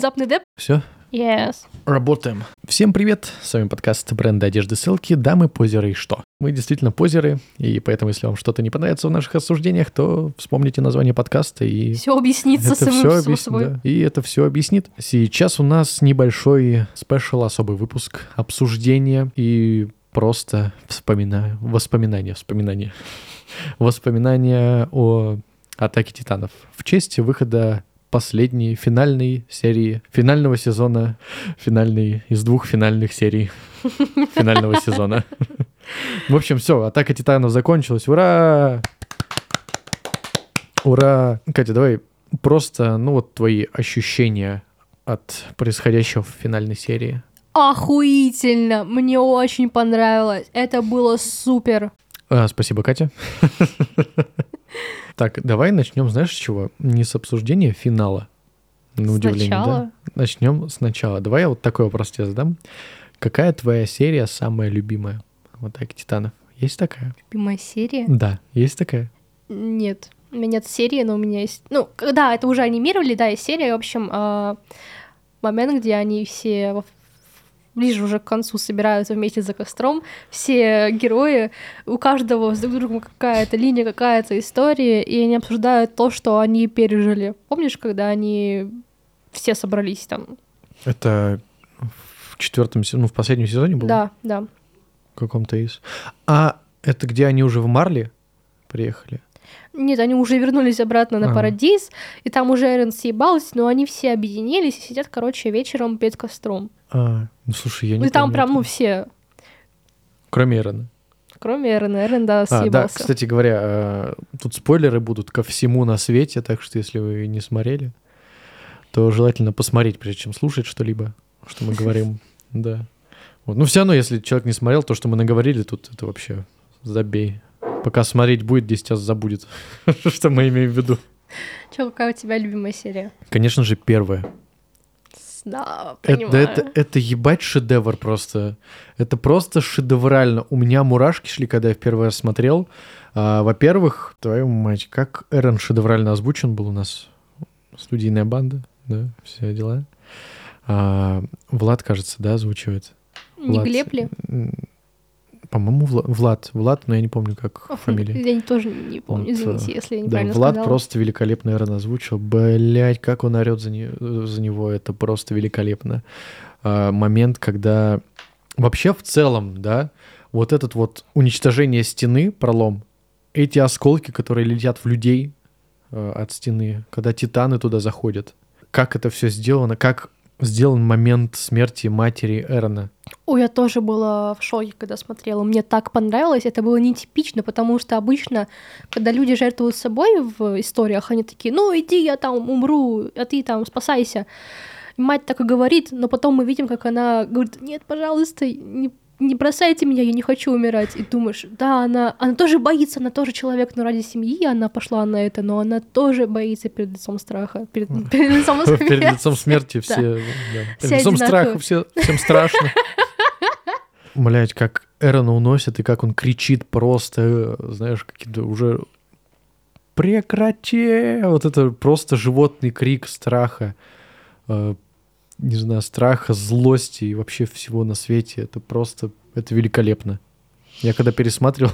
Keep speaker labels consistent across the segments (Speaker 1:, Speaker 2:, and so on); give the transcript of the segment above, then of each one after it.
Speaker 1: внезапный деп.
Speaker 2: Все,
Speaker 1: Yes.
Speaker 2: работаем. Всем привет, с вами подкаст бренда одежды ссылки «Дамы, позеры и что?». Мы действительно позеры, и поэтому, если вам что-то не понравится в наших осуждениях, то вспомните название подкаста и...
Speaker 1: Все объяснится
Speaker 2: Это
Speaker 1: самим
Speaker 2: все
Speaker 1: само
Speaker 2: объяснит,
Speaker 1: собой.
Speaker 2: да. И это все объяснит. Сейчас у нас небольшой спешл, особый выпуск обсуждения и просто вспоминаю, воспоминания, вспоминания, воспоминания о Атаке Титанов в честь выхода последней финальной серии, финального сезона, финальной из двух финальных серий финального сезона. В общем, все, Атака Титанов закончилась. Ура! Ура! Катя, давай просто, ну вот твои ощущения от происходящего в финальной серии.
Speaker 1: Охуительно! Мне очень понравилось. Это было супер.
Speaker 2: А, спасибо, Катя. Так, давай начнем, знаешь, с чего? Не с обсуждения финала. На удивление, да?
Speaker 1: Сначала
Speaker 2: Начнем сначала. Давай я вот такой вопрос тебе задам. Какая твоя серия самая любимая? Вот так, Титанов. Есть такая?
Speaker 1: любимая серия.
Speaker 2: Да, есть такая.
Speaker 1: Нет. У меня нет серии, но у меня есть... Ну, когда это уже анимировали, да, есть серия. В общем, а, момент, где они все ближе уже к концу собираются вместе за костром. Все герои, у каждого с друг другом какая-то линия, какая-то история, и они обсуждают то, что они пережили. Помнишь, когда они все собрались там?
Speaker 2: Это в четвертом сезоне, ну, в последнем сезоне было?
Speaker 1: Да, да.
Speaker 2: В каком-то из. А это где они уже в Марли приехали?
Speaker 1: Нет, они уже вернулись обратно на
Speaker 2: Ага.
Speaker 1: Парадис, и там уже Эрен съебалась, но они все объединились и сидят, короче, вечером перед костром.
Speaker 2: А, ну слушай, я не
Speaker 1: Ну и там прям, ну,
Speaker 2: этого.
Speaker 1: все,
Speaker 2: Кроме Эрона.
Speaker 1: кроме Эрена. Эрен, да,
Speaker 2: А, да,
Speaker 1: съебался.
Speaker 2: кстати говоря, э, тут спойлеры будут ко всему на свете, так что если вы не смотрели, то желательно посмотреть, прежде чем слушать что-либо, что мы говорим. Да. Вот. Ну, все равно, если человек не смотрел, то, что мы наговорили, тут это вообще забей. Пока смотреть будет, 10 раз забудет, что мы имеем в виду.
Speaker 1: Чё, какая у тебя любимая серия?
Speaker 2: Конечно же, первое.
Speaker 1: Да,
Speaker 2: Это,
Speaker 1: понимаю.
Speaker 2: да это, это ебать шедевр просто. Это просто шедеврально. У меня мурашки шли, когда я в первый раз смотрел. А, во-первых, твою мать, как Эрон шедеврально озвучен был у нас. Студийная банда, да, все дела. А, Влад, кажется, да, озвучивает.
Speaker 1: Не
Speaker 2: Влад.
Speaker 1: Глеб ли?
Speaker 2: По-моему, Вла- Влад. Влад, но я не помню, как фамилия.
Speaker 1: Я тоже не помню, извините, если я
Speaker 2: Да,
Speaker 1: неправильно
Speaker 2: Влад
Speaker 1: сказала.
Speaker 2: просто великолепно Эрон озвучил. Блять, как он орет за, не- за него, это просто великолепно. А, момент, когда вообще в целом, да, вот этот вот уничтожение стены, пролом, эти осколки, которые летят в людей э, от стены, когда титаны туда заходят, как это все сделано, как сделан момент смерти матери Эрона.
Speaker 1: Ой, я тоже была в шоке, когда смотрела. Мне так понравилось. Это было нетипично, потому что обычно, когда люди жертвуют собой в историях, они такие, ну иди, я там умру, а ты там спасайся. Мать так и говорит, но потом мы видим, как она говорит, нет, пожалуйста, не, не бросайте меня, я не хочу умирать. И думаешь, да, она, она тоже боится, она тоже человек, но ради семьи она пошла на это, но она тоже боится перед лицом страха, перед, перед лицом
Speaker 2: Перед
Speaker 1: смерти.
Speaker 2: лицом смерти все... да. Перед лицом страха все, всем страшно. Блять, как Эрона уносит, и как он кричит просто, э, знаешь, какие-то уже... Прекрати! Вот это просто животный крик страха. Не знаю, страха, злости и вообще всего на свете. Это просто... Это великолепно. Я когда пересматривал...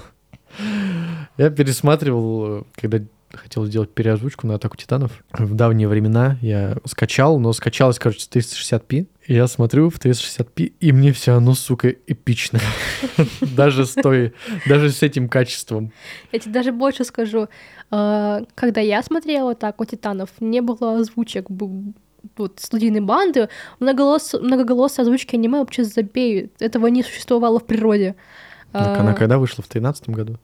Speaker 2: Я пересматривал, когда хотел сделать переозвучку на Атаку Титанов. В давние времена я скачал, но скачалось, короче, с 360p. И я смотрю в 360p, и мне все равно, сука, эпично. Даже с той, даже с этим качеством.
Speaker 1: Я тебе даже больше скажу. А, Когда я смотрела так у Титанов, не было озвучек вот, студийной банды. Многоголос, многоголосые озвучки аниме вообще забей. Этого не существовало в природе.
Speaker 2: Так,
Speaker 1: А,
Speaker 2: она когда вышла? В 13 году?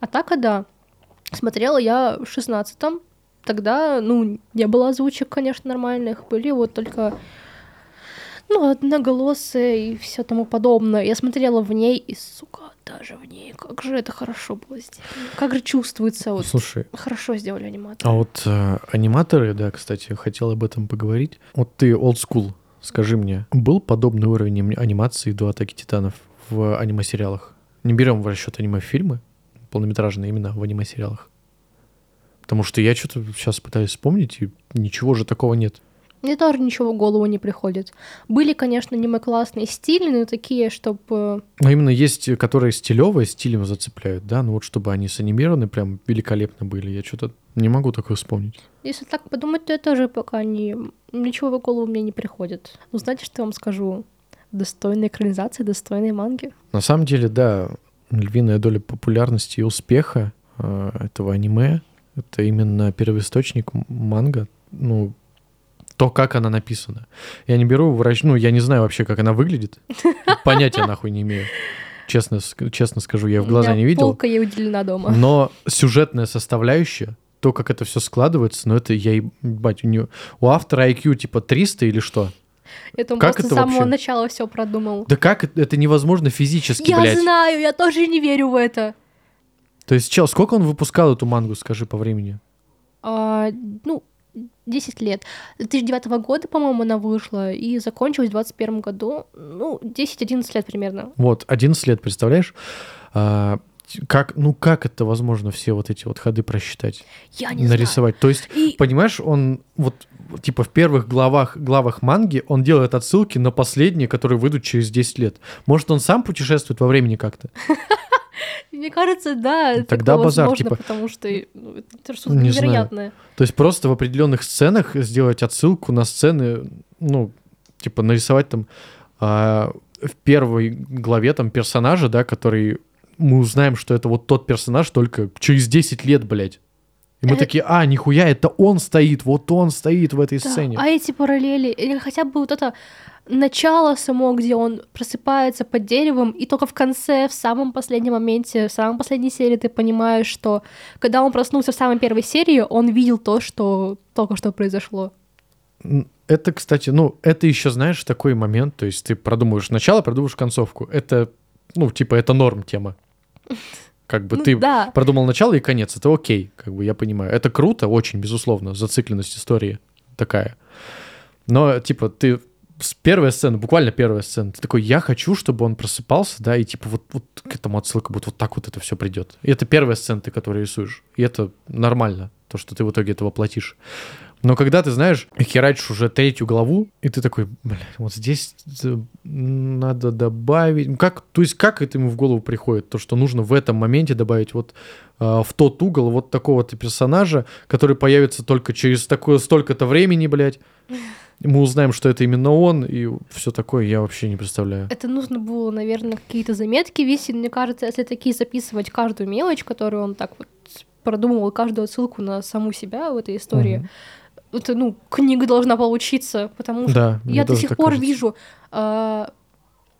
Speaker 1: Атака, да. Смотрела я в шестнадцатом. Тогда, ну, не было озвучек, конечно, нормальных. Были вот только, ну, одноголосые и все тому подобное. Я смотрела в ней, и, сука, даже в ней, как же это хорошо было сделано. Как же чувствуется, вот,
Speaker 2: Слушай,
Speaker 1: хорошо сделали анимацию.
Speaker 2: а вот э, аниматоры, да, кстати, хотел об этом поговорить. Вот ты old school, скажи мне, был подобный уровень ани- анимации до Атаки Титанов в аниме-сериалах? Не берем в расчет аниме-фильмы, полнометражные именно в аниме-сериалах. Потому что я что-то сейчас пытаюсь вспомнить, и ничего же такого нет.
Speaker 1: Мне тоже ничего в голову не приходит. Были, конечно, аниме классные, стильные, такие, чтобы...
Speaker 2: Но именно есть, которые стилевые, стилем зацепляют, да? Ну вот чтобы они санимированы, прям великолепно были. Я что-то не могу такое вспомнить.
Speaker 1: Если так подумать, то я тоже пока не... Ничего в голову мне не приходит. Ну, знаете, что я вам скажу? Достойная экранизация, достойные манги.
Speaker 2: На самом деле, да, львиная доля популярности и успеха э, этого аниме — это именно первоисточник манга. Ну, то, как она написана. Я не беру врач, ну, я не знаю вообще, как она выглядит. Понятия нахуй не имею. Честно, честно скажу, я в глаза не видел.
Speaker 1: Полка ей уделена дома.
Speaker 2: Но сюжетная составляющая, то, как это все складывается, ну, это я, ебать, у, нее, у автора IQ типа 300 или что?
Speaker 1: Это он
Speaker 2: как
Speaker 1: просто
Speaker 2: это
Speaker 1: с самого
Speaker 2: вообще?
Speaker 1: начала все продумал.
Speaker 2: Да как это, это невозможно физически,
Speaker 1: я
Speaker 2: блядь?
Speaker 1: знаю, я тоже не верю в это.
Speaker 2: То есть, чел, сколько он выпускал эту мангу, скажи по времени?
Speaker 1: А, ну, 10 лет. 2009 года, по-моему, она вышла, и закончилась в 2021 году. Ну, 10-11 лет примерно.
Speaker 2: Вот, 11 лет, представляешь? А, как, ну как это возможно все вот эти вот ходы просчитать,
Speaker 1: Я не
Speaker 2: нарисовать? То есть,
Speaker 1: знаю. И
Speaker 2: понимаешь, он вот типа в первых главах, главах манги он делает отсылки на последние, которые выйдут через 10 лет. Может, он сам путешествует во времени как-то?
Speaker 1: мне кажется, да,
Speaker 2: Тогда
Speaker 1: такое
Speaker 2: базар,
Speaker 1: возможно,
Speaker 2: типа,
Speaker 1: потому что ну, это что-то
Speaker 2: не знаю.
Speaker 1: невероятное.
Speaker 2: То есть просто в определенных сценах сделать отсылку на сцены, ну, типа нарисовать там а, в первой главе там персонажа, да, который мы узнаем, что это вот тот персонаж только через 10 лет, блядь. И мы
Speaker 1: Э,
Speaker 2: такие, а, нихуя, это он стоит, вот он стоит в этой
Speaker 1: Да,
Speaker 2: сцене.
Speaker 1: А эти параллели, или хотя бы вот это начало само, где он просыпается под деревом, и только в конце, в самом последнем моменте, в самой последней серии ты понимаешь, что когда он проснулся в самой первой серии, он видел то, что только что произошло.
Speaker 2: Это, кстати, ну, это еще, знаешь, такой момент, то есть ты продумываешь начало, продумываешь концовку. Это, ну, типа, это норм тема. Как бы
Speaker 1: Ну
Speaker 2: ты
Speaker 1: да,
Speaker 2: продумал начало и конец, это окей, как бы я понимаю. Это круто, очень, безусловно, зацикленность истории такая. Но, типа, ты с первой сцены, буквально первая сцена, ты такой, я хочу, чтобы он просыпался, да, и типа вот, вот к этому отсылка будет, вот так вот это все придет. И это первая сцена, ты, которую рисуешь. И это нормально, то, что ты в итоге это воплотишь. Но когда ты, знаешь, херачишь уже третью главу, и ты такой, блядь, вот здесь надо добавить... Ну, Как, то есть как это ему в голову приходит? То, что нужно в этом моменте добавить вот а, в тот угол вот такого-то персонажа, который появится только через такое столько-то времени, блядь. Мы узнаем, что это именно он, и все такое я вообще не представляю.
Speaker 1: это нужно было, наверное, какие-то заметки вести. Мне кажется, если такие записывать каждую мелочь, которую он так вот продумывал, каждую отсылку на саму себя в этой истории,
Speaker 2: Мгм.
Speaker 1: это, ну, книга должна получиться, потому что
Speaker 2: Да,
Speaker 1: я до сих пор
Speaker 2: кажется.
Speaker 1: вижу а,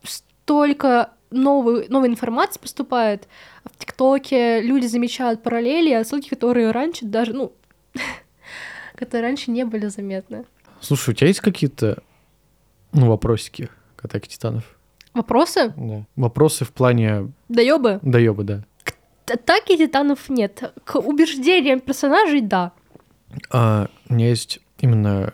Speaker 1: столько новой, новой информации поступает в ТикТоке, люди замечают параллели, отсылки, которые раньше даже, ну, которые раньше не были заметны.
Speaker 2: Слушай, у тебя есть какие-то ну, вопросики к атаке титанов?
Speaker 1: Вопросы?
Speaker 2: Вопросы в плане
Speaker 1: Доёбы?
Speaker 2: доеба, да.
Speaker 1: Атаки титанов нет. К убеждениям персонажей — да.
Speaker 2: А, у меня есть именно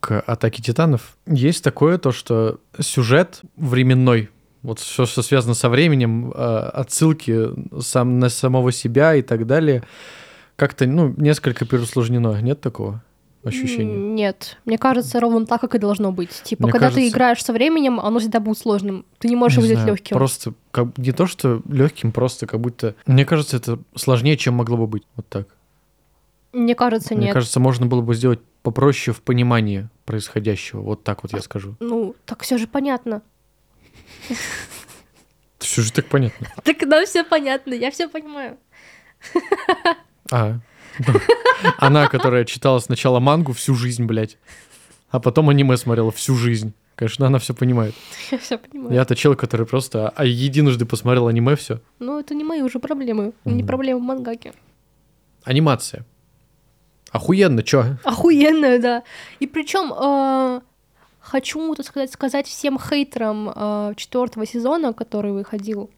Speaker 2: к атаке титанов. Есть такое то, что сюжет временной, вот все, что связано со временем, а, отсылки сам, на самого себя и так далее, как-то, ну, несколько переусложнено. Нет такого ощущения?
Speaker 1: М, Нет. Мне кажется, ровно так, как и должно быть. Типа,
Speaker 2: Мне
Speaker 1: когда ты
Speaker 2: кажется-
Speaker 1: играешь со временем, оно всегда будет сложным. Ты не можешь
Speaker 2: Не
Speaker 1: его сделать
Speaker 2: знаю,
Speaker 1: легким.
Speaker 2: Просто как, не то, что легким, просто как будто... Мне кажется, это сложнее, чем могло бы быть. Вот так.
Speaker 1: Мне кажется,
Speaker 2: Мне
Speaker 1: нет.
Speaker 2: кажется, можно было бы сделать попроще в понимании происходящего. Вот так вот я скажу.
Speaker 1: Ну, так все же понятно.
Speaker 2: Все же так понятно.
Speaker 1: Так нам все понятно, я все понимаю.
Speaker 2: А. Она, которая читала сначала мангу всю жизнь, блядь, а потом аниме смотрела всю жизнь. Конечно, она все понимает.
Speaker 1: Я все понимаю.
Speaker 2: Я-то человек, который просто а единожды посмотрел аниме, все.
Speaker 1: Ну, это не мои уже проблемы. Не
Speaker 2: Мгм.
Speaker 1: проблемы мангаки.
Speaker 2: Анимация. Охуенно, чё?
Speaker 1: Охуенная, да. И причем хочу, так сказать, сказать всем хейтерам э, четвертого сезона, который выходил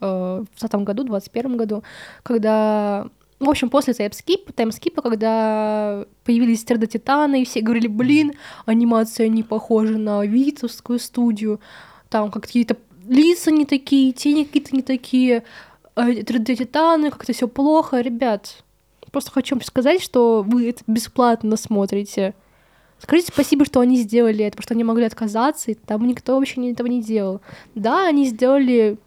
Speaker 1: э, в 20 году, в 21 году, когда в общем, после таймскипа, таймскипа, когда появились 3D-титаны, и все говорили, блин, анимация не похожа на витовскую студию, там какие-то лица не такие, тени какие-то не такие, 3D-титаны, как-то все плохо. Ребят, просто хочу вам сказать, что вы это бесплатно смотрите. Скажите спасибо, что они сделали это, потому что они могли отказаться, и там никто вообще этого не делал. Да, они сделали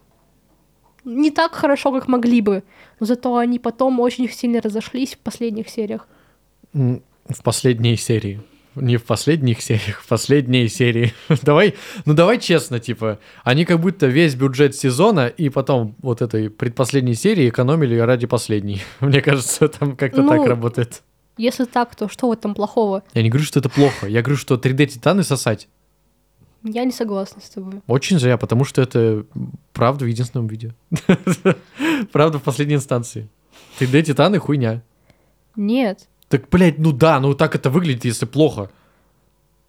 Speaker 1: не так хорошо, как могли бы, но зато они потом очень сильно разошлись в последних сериях.
Speaker 2: В последней серии. Не в последних сериях, в последней серии. давай, ну давай честно, типа, они как будто весь бюджет сезона и потом вот этой предпоследней серии экономили ради последней. Мне кажется, там как-то
Speaker 1: Ну,
Speaker 2: так работает.
Speaker 1: Если так, то что в этом плохого?
Speaker 2: Я не говорю, что это плохо. Я говорю, что 3D Титаны сосать
Speaker 1: Я не согласна с тобой.
Speaker 2: очень зря, потому что это правда в единственном виде. правда в последней инстанции. 3D Титаны хуйня.
Speaker 1: Нет.
Speaker 2: Так, блядь, ну да, ну так это выглядит, если плохо.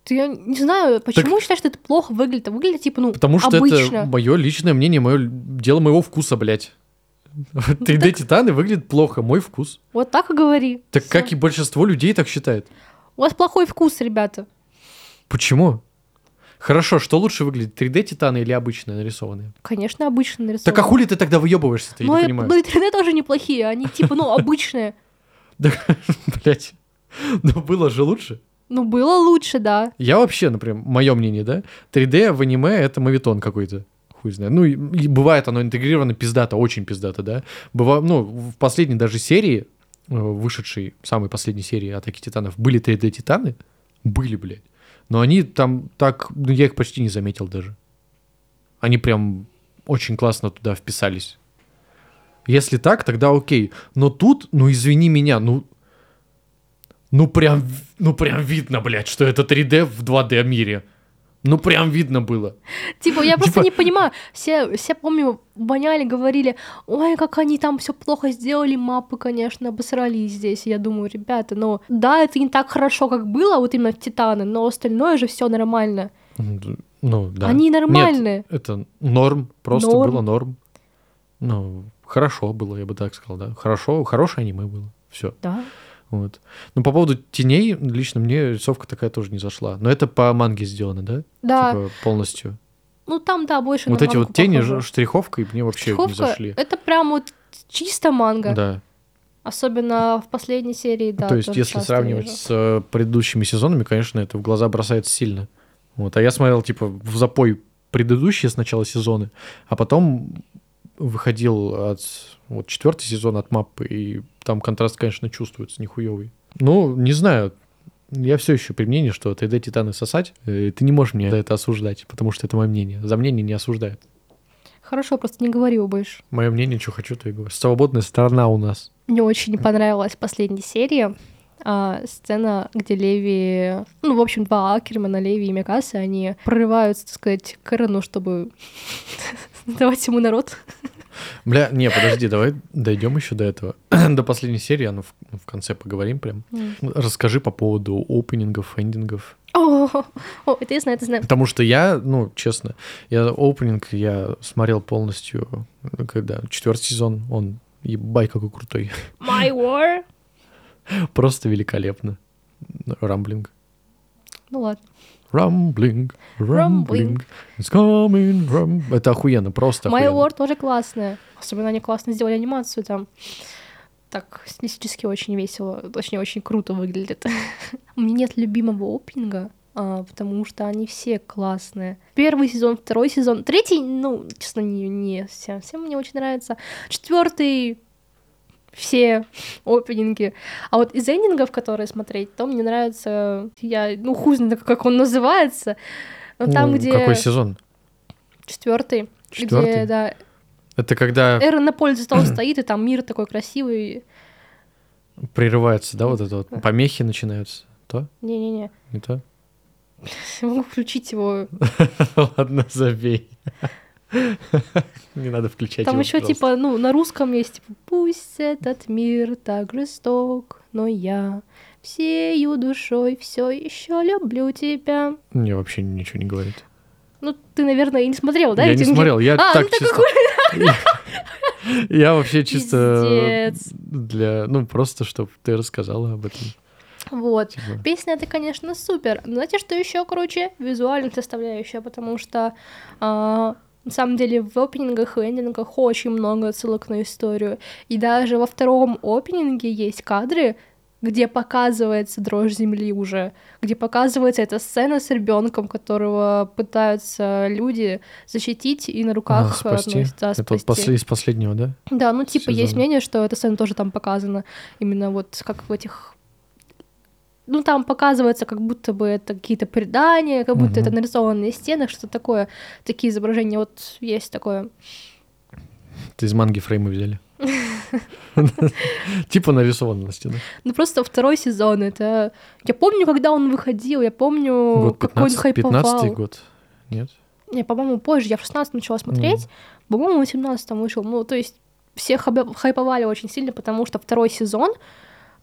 Speaker 1: Ты, я не знаю, почему считаешь, что это плохо выглядит? А выглядит, типа, ну,
Speaker 2: Потому что
Speaker 1: обычно.
Speaker 2: это мое личное мнение, мое дело моего вкуса, блядь. 3D Титаны выглядит плохо, мой вкус.
Speaker 1: Вот так и говори.
Speaker 2: Так
Speaker 1: Всё.
Speaker 2: как и большинство людей так считает.
Speaker 1: У вас плохой вкус, ребята.
Speaker 2: Почему? Хорошо, что лучше выглядит, 3D Титаны или обычные нарисованные?
Speaker 1: Конечно, обычно нарисовано.
Speaker 2: Так а хули ты тогда выебываешься-то, я
Speaker 1: Ну,
Speaker 2: не
Speaker 1: и-
Speaker 2: понимаю.
Speaker 1: ну и 3D тоже неплохие, они типа, ну, обычные.
Speaker 2: Блядь, но было же лучше.
Speaker 1: Ну, было лучше, да.
Speaker 2: Я вообще, например, мое мнение, да, 3D в аниме это мавитон какой-то. Хуй знает. Ну, и, и бывает оно интегрировано пиздато, очень пиздато, да. Быва, ну, в последней даже серии, э, вышедшей, самой последней серии Атаки Титанов, были 3D Титаны? Были, блядь. Но они там так, ну, я их почти не заметил даже. Они прям очень классно туда вписались. Если так, тогда окей. Но тут, ну, извини меня, ну, ну прям, ну прям видно, блядь, что это 3D в 2D мире. Ну прям видно было.
Speaker 1: Типа, я просто
Speaker 2: Типа-
Speaker 1: не понимаю. Все, все, помню, воняли, говорили, ой, как они там все плохо сделали, мапы, конечно, обосрались здесь. Я думаю, ребята, ну, да, это не так хорошо, как было, вот именно в Титаны, но остальное же все нормально.
Speaker 2: Ну, да.
Speaker 1: Они
Speaker 2: Нет,
Speaker 1: нормальные.
Speaker 2: это норм, просто
Speaker 1: Норм.
Speaker 2: было норм. Ну, хорошо было, я бы так сказал, да. Хорошо, хорошее аниме было. Все.
Speaker 1: Да.
Speaker 2: Вот. Ну, по поводу теней, лично мне рисовка такая тоже не зашла. Но это по манге сделано, да?
Speaker 1: Да.
Speaker 2: Типа полностью.
Speaker 1: Ну, там, да, больше
Speaker 2: вот эти вот тени
Speaker 1: похоже.
Speaker 2: штриховкой мне вообще не
Speaker 1: Штриховка
Speaker 2: зашли.
Speaker 1: Это прям вот чисто манга.
Speaker 2: Да.
Speaker 1: Особенно в последней серии, да.
Speaker 2: То есть, если сравнивать
Speaker 1: вижу.
Speaker 2: с э, предыдущими сезонами, конечно, это в глаза бросается сильно. Вот. А я смотрел, типа, в запой предыдущие сначала сезоны, а потом выходил от вот четвертый сезон от маппы, и там контраст, конечно, чувствуется нихуевый. Ну, не знаю, я все еще при мнении, что 3D Титаны сосать, э, ты не можешь мне за это осуждать, потому что это мое мнение. За мнение не осуждают.
Speaker 1: Хорошо, просто не говори его больше.
Speaker 2: Мое мнение, что хочу, то и говорю. Свободная сторона у нас.
Speaker 1: Мне очень понравилась в последней серии а, сцена, где Леви... Ну, в общем, два Акермана, Леви и Микаса, они прорываются, так сказать, к Эрону, чтобы давать ему народ.
Speaker 2: Бля, не, подожди, давай дойдем еще до этого. до последней серии, а ну в, в конце поговорим прям. Расскажи по поводу опенингов, эндингов.
Speaker 1: О, о, это я знаю, это знаю.
Speaker 2: Потому что я, ну, честно, я опенинг я смотрел полностью, ну, когда четвертый сезон, он ебай какой крутой.
Speaker 1: My War.
Speaker 2: Просто великолепно. Рамблинг.
Speaker 1: Ну ладно.
Speaker 2: Рамблинг,
Speaker 1: Rumbling.
Speaker 2: it's coming, rum. Это охуенно, просто
Speaker 1: My
Speaker 2: охуенно.
Speaker 1: War тоже классная. Особенно они классно сделали анимацию там. Так, стилистически очень весело, точнее, очень круто выглядит. У меня нет любимого опенинга, а, потому что они все классные. Первый сезон, второй сезон, третий, ну, честно, не, не всем, всем мне очень нравится. Четвертый, все опенинги. А вот из эндингов, которые смотреть, то мне нравится, я, ну, хуй знает, как он называется, но там,
Speaker 2: Ну,
Speaker 1: где...
Speaker 2: Какой сезон?
Speaker 1: Четвертый.
Speaker 2: Четвертый?
Speaker 1: Где, да,
Speaker 2: Это когда
Speaker 1: Эрон на поле зато стоит, и там мир такой красивый.
Speaker 2: прерывается, да, вот это вот, помехи начинаются. То?
Speaker 1: Не-не-не.
Speaker 2: Не то?
Speaker 1: Я могу включить его.
Speaker 2: Ладно, забей. Не надо включать
Speaker 1: Там
Speaker 2: его,
Speaker 1: еще
Speaker 2: пожалуйста.
Speaker 1: типа, ну, на русском есть типа Пусть этот мир так жесток, но я всею душой все еще люблю тебя.
Speaker 2: Мне вообще ничего не говорит.
Speaker 1: Ну, ты, наверное, и не смотрел, да?
Speaker 2: я не смотрел, я
Speaker 1: А,
Speaker 2: так
Speaker 1: ну
Speaker 2: чисто... Я вообще чисто для... Ну, просто, чтобы ты рассказала об этом.
Speaker 1: Вот.
Speaker 2: Типа.
Speaker 1: Песня это, конечно, супер. Но знаете, что еще круче? Визуальная составляющая, потому что а, на самом деле в опенингах и эндингах очень много отсылок на историю. И даже во втором опенинге есть кадры, где показывается дрожь земли уже, где показывается эта сцена с ребенком, которого пытаются люди защитить и на руках
Speaker 2: А, спасти.
Speaker 1: носят, да,
Speaker 2: Это вот
Speaker 1: спасти.
Speaker 2: после- из последнего, да?
Speaker 1: Да, ну типа есть
Speaker 2: сезона.
Speaker 1: мнение, что эта сцена тоже там показана. Именно вот как в этих... Ну, там показывается, как будто бы это какие-то предания, как будто это
Speaker 2: Мгм.
Speaker 1: нарисовано на стенах, что такое. Такие изображения вот есть такое.
Speaker 2: Это из манги фреймы взяли. Типа нарисовано на стенах.
Speaker 1: Ну, просто второй сезон, это... Я помню, когда он выходил, я помню, какой он
Speaker 2: 15
Speaker 1: хайповал.
Speaker 2: 15 год. Нет?
Speaker 1: Не, по-моему, позже, я в 16 начала смотреть, по-моему, в 17 вышел. Ну, то есть все хаби- хайповали очень сильно, потому что второй сезон,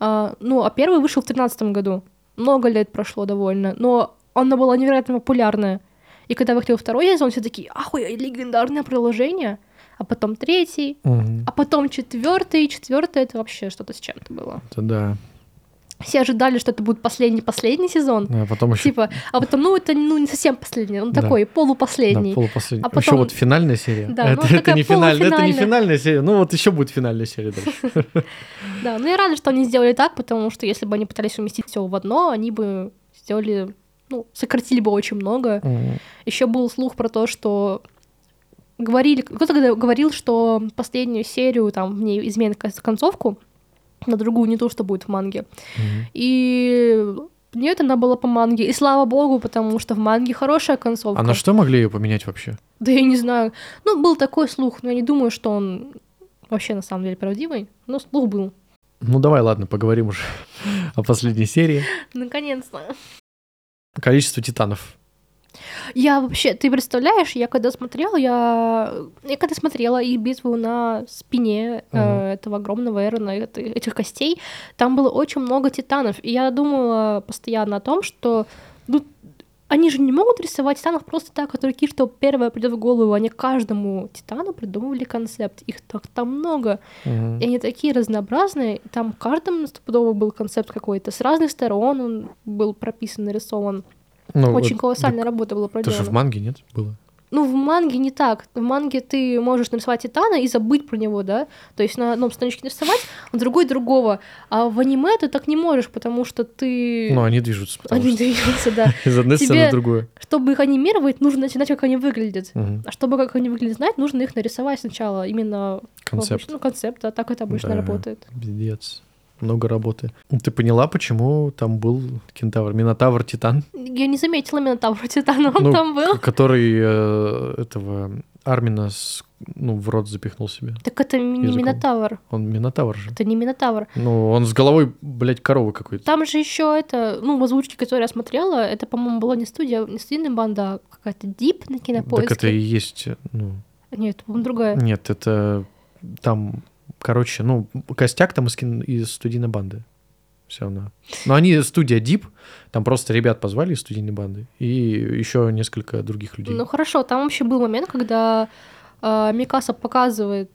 Speaker 1: а, ну, а первый вышел в 13 году. Много лет прошло довольно, но оно было невероятно популярное. И когда выходил второй сезон, все такие, ахуй, легендарное продолжение. А потом третий,
Speaker 2: Мгм.
Speaker 1: а потом четвертый, четвертый это вообще что-то с чем-то было.
Speaker 2: Это да.
Speaker 1: Все ожидали, что это будет последний-последний сезон.
Speaker 2: А потом еще
Speaker 1: Типа, а потом, ну, это ну, не совсем последний, он
Speaker 2: Да.
Speaker 1: такой полупоследний.
Speaker 2: полупоследний.
Speaker 1: А
Speaker 2: Еще
Speaker 1: потом-
Speaker 2: вот финальная серия.
Speaker 1: Да,
Speaker 2: это,
Speaker 1: ну,
Speaker 2: это не финальная, это не финальная серия. Ну вот еще будет финальная серия дальше.
Speaker 1: Да, ну я рада, что они сделали так, потому что если бы они пытались уместить все в одно, они бы сделали, ну, сократили бы очень много. Еще был слух про то, что говорили, кто-то говорил, что последнюю серию там в ней изменят кон- концовку на другую, не то, что будет в манге. И нет, она была по манге. И слава богу, потому что в манге хорошая концовка.
Speaker 2: А на что могли ее поменять вообще?
Speaker 1: Да я не знаю. Ну, был такой слух, но я не думаю, что он вообще на самом деле правдивый. Но слух был.
Speaker 2: Ну давай, ладно, поговорим уже о последней серии.
Speaker 1: Наконец-то.
Speaker 2: Количество титанов.
Speaker 1: Я вообще, ты представляешь, я когда смотрела, я, я когда смотрела и битву на спине э,
Speaker 2: Мгм.
Speaker 1: этого огромного Эрона, это- этих костей, там было очень много титанов, и я думала постоянно о том, что ну, они же не могут рисовать титанов просто так, которые такие, что первое придет в голову, они каждому титану придумывали концепт, их так там много,
Speaker 2: Мгм.
Speaker 1: и они такие разнообразные, там в каждом стопудово был концепт какой-то, с разных сторон он был прописан, нарисован.
Speaker 2: Ну,
Speaker 1: Очень
Speaker 2: вот,
Speaker 1: колоссальная работа была
Speaker 2: Это
Speaker 1: проделана.
Speaker 2: же в манге, нет, было?
Speaker 1: Ну, в манге не так. В манге ты можешь нарисовать Титана и забыть про него, да? То есть на одном страничке нарисовать, а на другой другого. А в аниме ты так не можешь, потому что ты...
Speaker 2: Ну, они движутся, потому
Speaker 1: Они
Speaker 2: что
Speaker 1: двигаются, да.
Speaker 2: из одной сцены в другую.
Speaker 1: Чтобы их анимировать, нужно знать, как они выглядят. А чтобы как они выглядят знать, нужно их нарисовать сначала. Именно
Speaker 2: Концепт.
Speaker 1: Ну, концепт, да, так это обычно
Speaker 2: Да.
Speaker 1: работает.
Speaker 2: Пиздец. Много работы. Ты поняла, почему там был кентавр? Минотавр Титан,
Speaker 1: Я не заметила Минотавра Титана, он
Speaker 2: Ну,
Speaker 1: там был.
Speaker 2: который э, этого Армина с- ну, в рот запихнул себе.
Speaker 1: Так это не
Speaker 2: языком.
Speaker 1: Минотавр.
Speaker 2: Он Минотавр же.
Speaker 1: Это не Минотавр.
Speaker 2: Ну, он с головой, блядь, коровы какой-то.
Speaker 1: Там же еще это, ну, в озвучке, которую я смотрела, это, по-моему, была не студия, не студийная банда, а какая-то дип на кинопоиске.
Speaker 2: Так это и есть, э, ну,
Speaker 1: Нет, по-моему, другая.
Speaker 2: нет, это там, короче, ну, костяк там из, кин- из студийной банды. Все равно. Но они студия Deep, там просто ребят позвали из студийной банды и еще несколько других людей.
Speaker 1: Ну хорошо, там вообще был момент, когда э, Микаса показывает,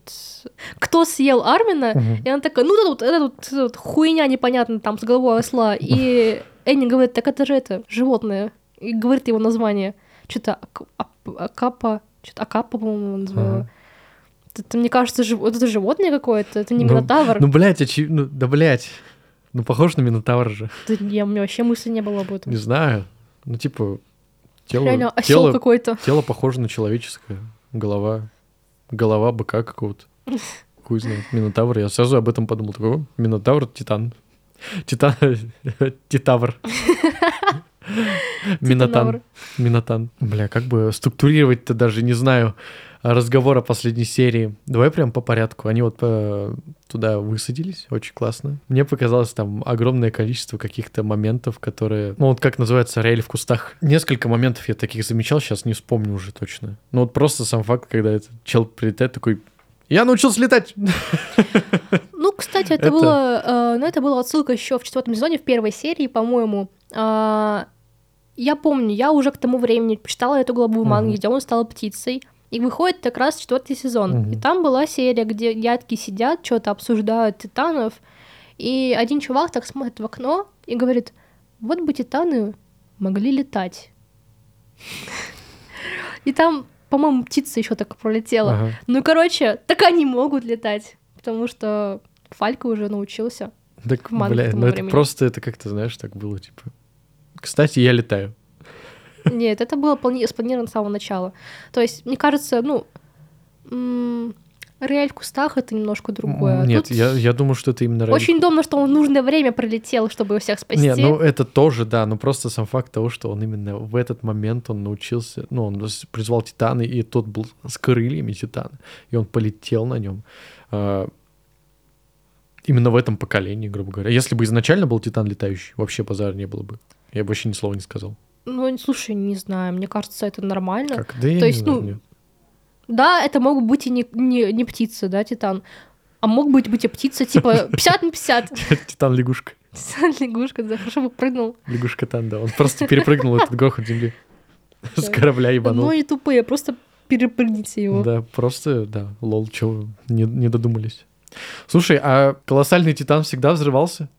Speaker 1: кто съел Армина,
Speaker 2: Мгм.
Speaker 1: и она такая, ну это вот, это вот, это вот хуйня непонятная там с головой осла. И Энни говорит, так это же это, животное. И говорит его название. Что-то Акапа, что-то Акапа, по-моему, он назвала.
Speaker 2: Ага.
Speaker 1: Это, мне кажется, жив... вот это животное какое-то, это не
Speaker 2: Ну,
Speaker 1: Минотавр.
Speaker 2: Ну, блядь, очи- ну, да, блядь. Ну, похож на Минотавра же.
Speaker 1: Да не, у меня вообще мысли не было об этом.
Speaker 2: Не знаю. Ну, типа, тело,
Speaker 1: Реально, осел
Speaker 2: тело,
Speaker 1: какой-то.
Speaker 2: тело похоже на человеческое. Голова. Голова быка какого-то. Хуй знает. Минотавр. Я сразу об этом подумал. Такой, «О, Минотавр, Титан. Титан. Титавр. Минотан. Минотан. Бля, как бы структурировать-то даже не знаю разговор о последней серии. Давай прям по порядку. Они вот э, туда высадились, очень классно. Мне показалось там огромное количество каких-то моментов, которые... Ну вот как называется, реаль в кустах. Несколько моментов я таких замечал, сейчас не вспомню уже точно. Ну вот просто сам факт, когда этот чел прилетает такой... Я научился летать!
Speaker 1: Ну, кстати, это,
Speaker 2: Это-
Speaker 1: было, э, ну, это была отсылка еще в четвертом сезоне, в первой серии, по-моему. А, я помню, я уже к тому времени почитала эту главу манге,
Speaker 2: Мгм.
Speaker 1: где он стал птицей. И выходит как раз четвертый сезон.
Speaker 2: Мгм.
Speaker 1: И там была серия, где дядьки сидят, что-то обсуждают титанов. И один чувак так смотрит в окно и говорит: вот бы титаны могли летать. И там, по-моему, птица еще так пролетела. Ну, короче, так они могут летать, потому что Фалька уже научился.
Speaker 2: Так, бля, ну это просто, это как-то, знаешь, так было, типа... Кстати, я летаю.
Speaker 1: Нет, это было плани- спланировано с самого начала. То есть, мне кажется, ну, Реаль в кустах это немножко другое. А
Speaker 2: Нет,
Speaker 1: тут
Speaker 2: я, я думаю, что это именно ради-
Speaker 1: Очень удобно, что он в нужное время пролетел, чтобы всех спасти.
Speaker 2: Не, ну это тоже, да, но просто сам факт того, что он именно в этот момент он научился, ну, он призвал Титана, и тот был с крыльями Титана, и он полетел на нем. Именно в этом поколении, грубо говоря. Если бы изначально был Титан летающий, вообще базара не было бы. Я бы вообще ни слова не сказал.
Speaker 1: Ну, слушай, не знаю, мне кажется, это нормально.
Speaker 2: Как? Да я
Speaker 1: То
Speaker 2: не
Speaker 1: есть,
Speaker 2: знаю,
Speaker 1: ну,
Speaker 2: нет.
Speaker 1: Да, это мог быть и не, не, не птица, да, Титан. А мог быть, быть и птица, типа 50 на 50.
Speaker 2: Титан лягушка.
Speaker 1: Лягушка, да, хорошо бы прыгнул.
Speaker 2: Лягушка Тан, да. Он просто перепрыгнул этот грохот земли. С корабля ебанул.
Speaker 1: Ну, не тупые, просто перепрыгните его.
Speaker 2: Да, просто, да, лол, чего не, не додумались. Слушай, а колоссальный Титан всегда взрывался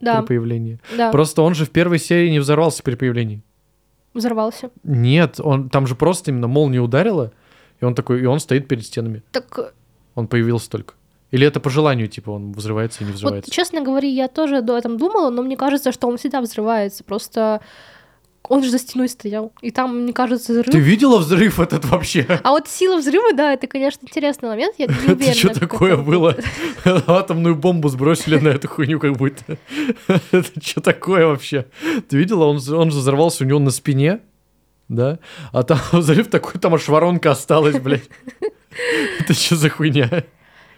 Speaker 1: Да,
Speaker 2: при появлении?
Speaker 1: да,
Speaker 2: Просто он же в первой серии не взорвался при появлении.
Speaker 1: взорвался.
Speaker 2: Нет, он там же просто именно молния ударила, и он такой, и он стоит перед стенами.
Speaker 1: Так, э,
Speaker 2: Он появился только. Или это по желанию, типа, он взрывается и не
Speaker 1: вот,
Speaker 2: взрывается?
Speaker 1: честно говоря, я тоже до этом думала, но мне кажется, что он всегда взрывается. Просто он же за стеной стоял. И там, мне кажется, взрыв...
Speaker 2: Ты видела взрыв этот вообще?
Speaker 1: А вот сила взрыва, да, это, конечно, интересный момент. Я не
Speaker 2: Это
Speaker 1: уверена.
Speaker 2: что такое было? Атомную бомбу сбросили на эту хуйню как будто. Это что такое вообще? Ты видела, он, он же взорвался у него на спине, да? А там взрыв такой, там аж воронка осталась, блядь. Это что за хуйня?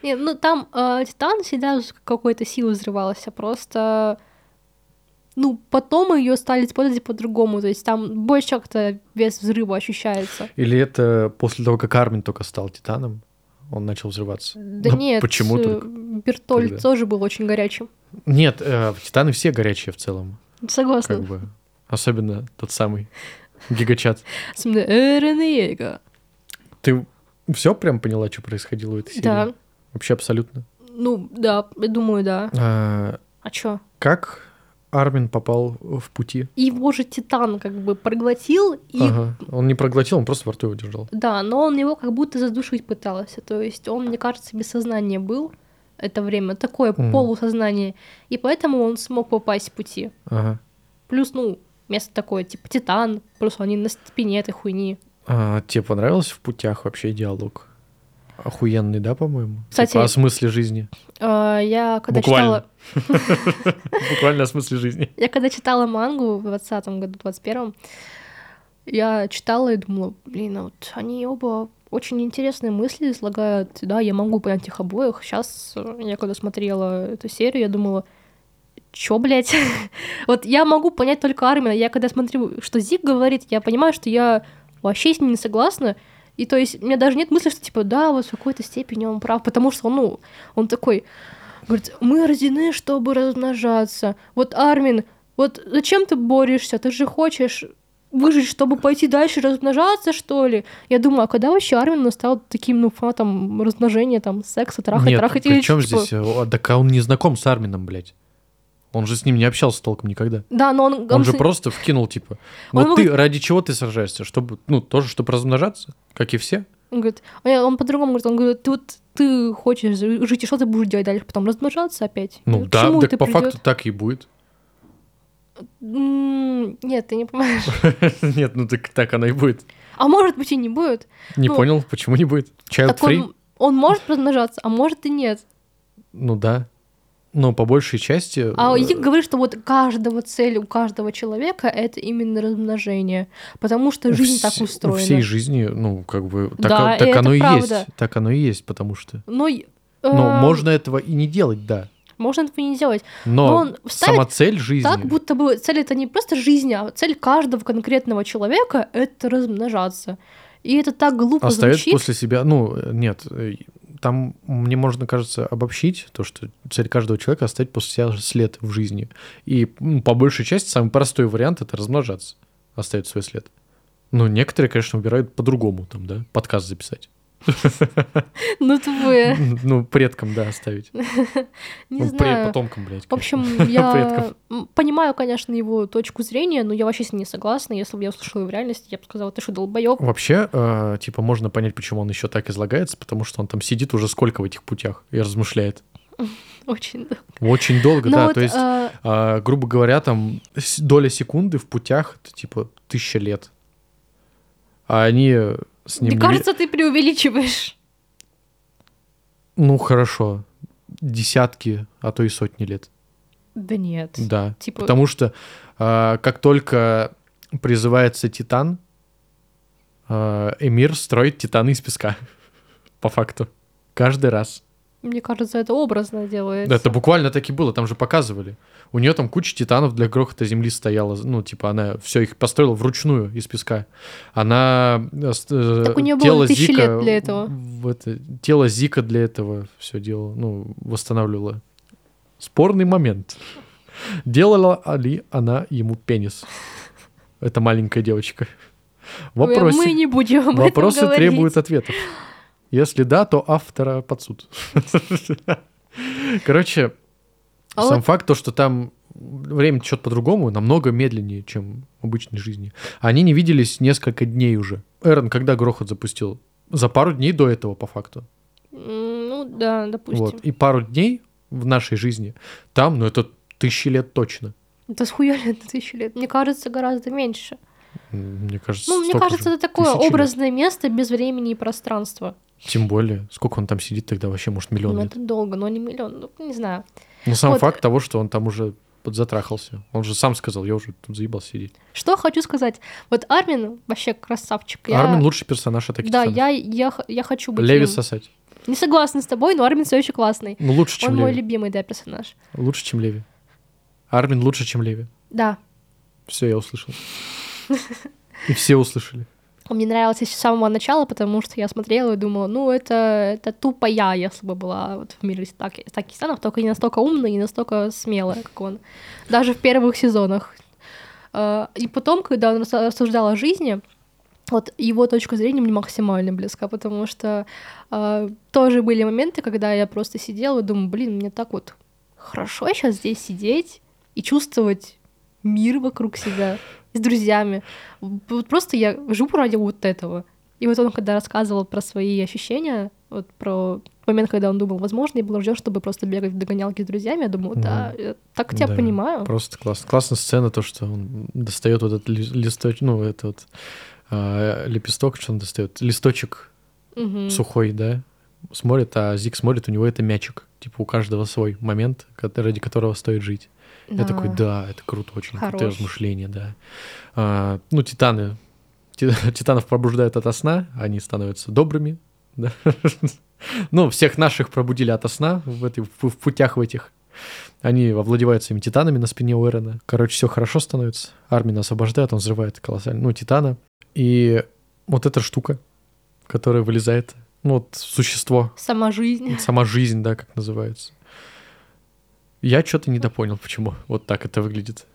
Speaker 1: Не, ну там э, Титан всегда с какой-то силой взрывался, просто... Ну, потом ее стали использовать по-другому, то есть там больше как-то вес взрыва ощущается.
Speaker 2: Или это после того, как Армин только стал Титаном, он начал взрываться?
Speaker 1: Да
Speaker 2: Ну,
Speaker 1: нет,
Speaker 2: Почему
Speaker 1: э,
Speaker 2: только?
Speaker 1: Бертоль
Speaker 2: Когда?
Speaker 1: тоже был очень горячим.
Speaker 2: Нет, э, Титаны все горячие в целом,
Speaker 1: Согласна.
Speaker 2: как бы. Особенно тот самый гигачат. Ты все прям поняла, что происходило в этой серии?
Speaker 1: Да,
Speaker 2: Вообще абсолютно.
Speaker 1: ну да, я думаю, да.
Speaker 2: А,
Speaker 1: А чё?
Speaker 2: как Армин попал в пути?
Speaker 1: Его же Титан как бы проглотил, и
Speaker 2: Ага. Он не проглотил, он просто во рту его держал.
Speaker 1: Да, но он его как будто задушить пытался. То есть он, мне кажется, без сознания был это время, такое
Speaker 2: Мгм.
Speaker 1: полусознание. И поэтому он смог попасть в пути.
Speaker 2: Ага.
Speaker 1: Плюс, ну, место такое, типа Титан, плюс они на спине этой хуйни.
Speaker 2: А, тебе понравился в путях вообще диалог? Охуенный, да, по-моему?
Speaker 1: Кстати-
Speaker 2: Типа о смысле жизни.
Speaker 1: А, я когда
Speaker 2: Буквально.
Speaker 1: читала...
Speaker 2: Буквально о смысле жизни.
Speaker 1: Я когда читала мангу в 20 году, 21 я читала и думала, блин, а вот они оба очень интересные мысли излагают, да, я могу понять их обоих. Сейчас я когда смотрела эту серию, я думала, чё, блядь? вот я могу понять только Армина. Я когда смотрю, что Зик говорит, я понимаю, что я вообще с ним не согласна. И то есть у меня даже нет мысли, что типа, да, вот в какой-то степени он прав, потому что он, ну, он такой, говорит, мы рождены, чтобы размножаться. Вот Армин, вот зачем ты борешься? Ты же хочешь выжить, чтобы пойти дальше размножаться, что ли? Я думаю, а когда вообще Армин стал таким, ну, фанатом размножения, там, секса, трахать,
Speaker 2: Нет,
Speaker 1: трахать? или
Speaker 2: чем
Speaker 1: типа-
Speaker 2: здесь? э, Так а он не знаком с Армином, блядь. Он же с ним не общался толком никогда.
Speaker 1: Да, но он...
Speaker 2: Он же
Speaker 1: с-
Speaker 2: просто вкинул, типа,
Speaker 1: Он
Speaker 2: вот ты,
Speaker 1: мог-
Speaker 2: ради чего ты сражаешься? Чтобы, ну, тоже, чтобы размножаться, как и все?
Speaker 1: Он говорит, а он по-другому говорит, он говорит, ты вот ты хочешь жить, и что ты будешь делать дальше? Потом размножаться опять?
Speaker 2: Ну да, так по
Speaker 1: придёт?
Speaker 2: факту так и будет.
Speaker 1: Нет, ты не понимаешь.
Speaker 2: Нет, ну так, так оно и будет.
Speaker 1: А может быть и не будет.
Speaker 2: Не
Speaker 1: Ну,
Speaker 2: понял, почему не будет? Child free?
Speaker 1: он, он может размножаться, а может и нет.
Speaker 2: Ну да. Но по большей части...
Speaker 1: А
Speaker 2: э,
Speaker 1: Ик говорит, что вот каждого цель у каждого человека это именно размножение, потому что
Speaker 2: у
Speaker 1: жизнь
Speaker 2: вс-
Speaker 1: так
Speaker 2: У
Speaker 1: устроена.
Speaker 2: всей жизни, ну, как бы, так,
Speaker 1: Да,
Speaker 2: так
Speaker 1: и это
Speaker 2: оно и
Speaker 1: правда.
Speaker 2: есть. Так оно и есть, потому что...
Speaker 1: Но, э,
Speaker 2: Ну, можно этого и не делать, да.
Speaker 1: можно этого не делать.
Speaker 2: Но,
Speaker 1: Но он
Speaker 2: сама цель жизни...
Speaker 1: Так, будто бы цель это не просто жизнь, а цель каждого конкретного человека это размножаться. И это так глупо
Speaker 2: оставит
Speaker 1: звучит.
Speaker 2: после себя... Ну, э, нет, э, там мне можно, кажется, обобщить то, что цель каждого человека оставить после себя след в жизни. И ну, по большей части самый простой вариант — это размножаться, оставить свой след. Ну, некоторые, конечно, выбирают по-другому, там, да, подкаст записать.
Speaker 1: Ну тупые.
Speaker 2: Ну, предкам, да, оставить.
Speaker 1: Не
Speaker 2: Ну,
Speaker 1: знаю.
Speaker 2: потомкам, блядь.
Speaker 1: В общем, я понимаю, конечно, его точку зрения, но я вообще с ней не согласна. Если бы я услышала в реальности, я бы сказала, ты что, долбоёб?
Speaker 2: Вообще, э, типа, можно понять, почему он еще так излагается, потому что он там сидит уже сколько в этих путях и размышляет.
Speaker 1: Очень долго.
Speaker 2: Очень долго,
Speaker 1: Но
Speaker 2: да.
Speaker 1: вот,
Speaker 2: То есть,
Speaker 1: э,
Speaker 2: а, грубо говоря, там доля секунды в путях это типа тысяча лет. А они с ним...
Speaker 1: мне
Speaker 2: не
Speaker 1: кажется, ты преувеличиваешь.
Speaker 2: Ну, хорошо. Десятки, а то и сотни лет.
Speaker 1: Да нет.
Speaker 2: Да.
Speaker 1: Типа-
Speaker 2: Потому что а, как только призывается Титан, а, Эмир строит Титаны из песка. По факту. Каждый раз.
Speaker 1: Мне кажется, это образно делается.
Speaker 2: Это буквально так и было, там же показывали. У нее там куча титанов для грохота земли стояла. Ну, типа, она все их построила вручную из песка. Она... э, э,
Speaker 1: Так у было
Speaker 2: тело
Speaker 1: тысячи
Speaker 2: Зика
Speaker 1: лет для этого.
Speaker 2: это, тело Зика для этого все делала, ну, восстанавливала. Спорный момент. Делала ли она ему пенис? Это маленькая девочка. Вопросы.
Speaker 1: Мы не будем
Speaker 2: Вопросы требуют ответов. Если да, то автора под суд. Короче,
Speaker 1: А
Speaker 2: сам
Speaker 1: вот-
Speaker 2: факт то, что там время течет по-другому, намного медленнее, чем в обычной жизни. Они не виделись несколько дней уже. Эрон когда грохот запустил? За пару дней до этого, по факту.
Speaker 1: Ну да, допустим.
Speaker 2: Вот. И пару дней в нашей жизни там, ну это тысячи лет точно.
Speaker 1: Это схуяли на тысячу лет. Мне кажется, гораздо меньше.
Speaker 2: Мне кажется,
Speaker 1: Ну, мне кажется,
Speaker 2: же.
Speaker 1: это такое
Speaker 2: Тысячи лет.
Speaker 1: образное место без времени и пространства.
Speaker 2: Тем более, сколько он там сидит тогда вообще, может, миллион
Speaker 1: Ну,
Speaker 2: лет.
Speaker 1: это долго, но не миллион. Ну, не знаю.
Speaker 2: Ну, сам
Speaker 1: Вот.
Speaker 2: факт того, что он там уже подзатрахался. Он же сам сказал, я уже тут заебался сидеть.
Speaker 1: Что хочу сказать. Вот Армин вообще красавчик. Я-
Speaker 2: Армин лучший персонаж атаки
Speaker 1: Да, я, я, х- я хочу быть
Speaker 2: Леви
Speaker 1: им.
Speaker 2: сосать.
Speaker 1: Не согласна с тобой, но Армин все еще классный.
Speaker 2: Ну, лучше, чем
Speaker 1: Он мой
Speaker 2: Леви.
Speaker 1: любимый, да, персонаж.
Speaker 2: Лучше, чем Леви. Армин лучше, чем Леви.
Speaker 1: Да.
Speaker 2: Все, я услышал. И все услышали.
Speaker 1: Он мне нравился с самого начала, потому что я смотрела и думала, ну, это, это тупо я, если бы была вот в мире Стаки- Стакистанов, только не настолько умная не настолько смелая, как он. Даже в первых сезонах. Э, И потом, когда он рас- рассуждал о жизни, вот его точка зрения мне максимально близка, потому что э, тоже были моменты, когда я просто сидела и думаю, блин, мне так вот хорошо сейчас здесь сидеть и чувствовать мир вокруг себя с друзьями. Вот просто я живу ради вот этого. И вот он, когда рассказывал про свои ощущения, вот про момент, когда он думал, возможно, я был рожден, чтобы просто бегать в догонялки с друзьями, я думаю, да, я так тебя
Speaker 2: Да,
Speaker 1: понимаю.
Speaker 2: Просто класс. Классная сцена, то, что он достает вот этот ли- листочек, ну, это вот а, лепесток, что он достает, листочек
Speaker 1: Мгм.
Speaker 2: сухой, да, смотрит, а Зик смотрит, у него это мячик. Типа у каждого свой момент, ради которого стоит жить. Я такой, да, это круто, очень
Speaker 1: Хорош.
Speaker 2: размышления, да. А, ну, титаны. Ти- Титанов пробуждают ото сна, они становятся добрыми, да. Ну, всех наших пробудили ото сна в, этой, в, в путях в этих. Они овладевают своими титанами на спине у Эрона. Короче, все хорошо становится. Армина освобождает, он взрывает колоссально, ну, титана. И вот эта штука, которая вылезает, ну, вот существо,
Speaker 1: Сама жизнь.
Speaker 2: Сама жизнь, да, как называется. Я что-то недопонял, почему вот так это выглядит.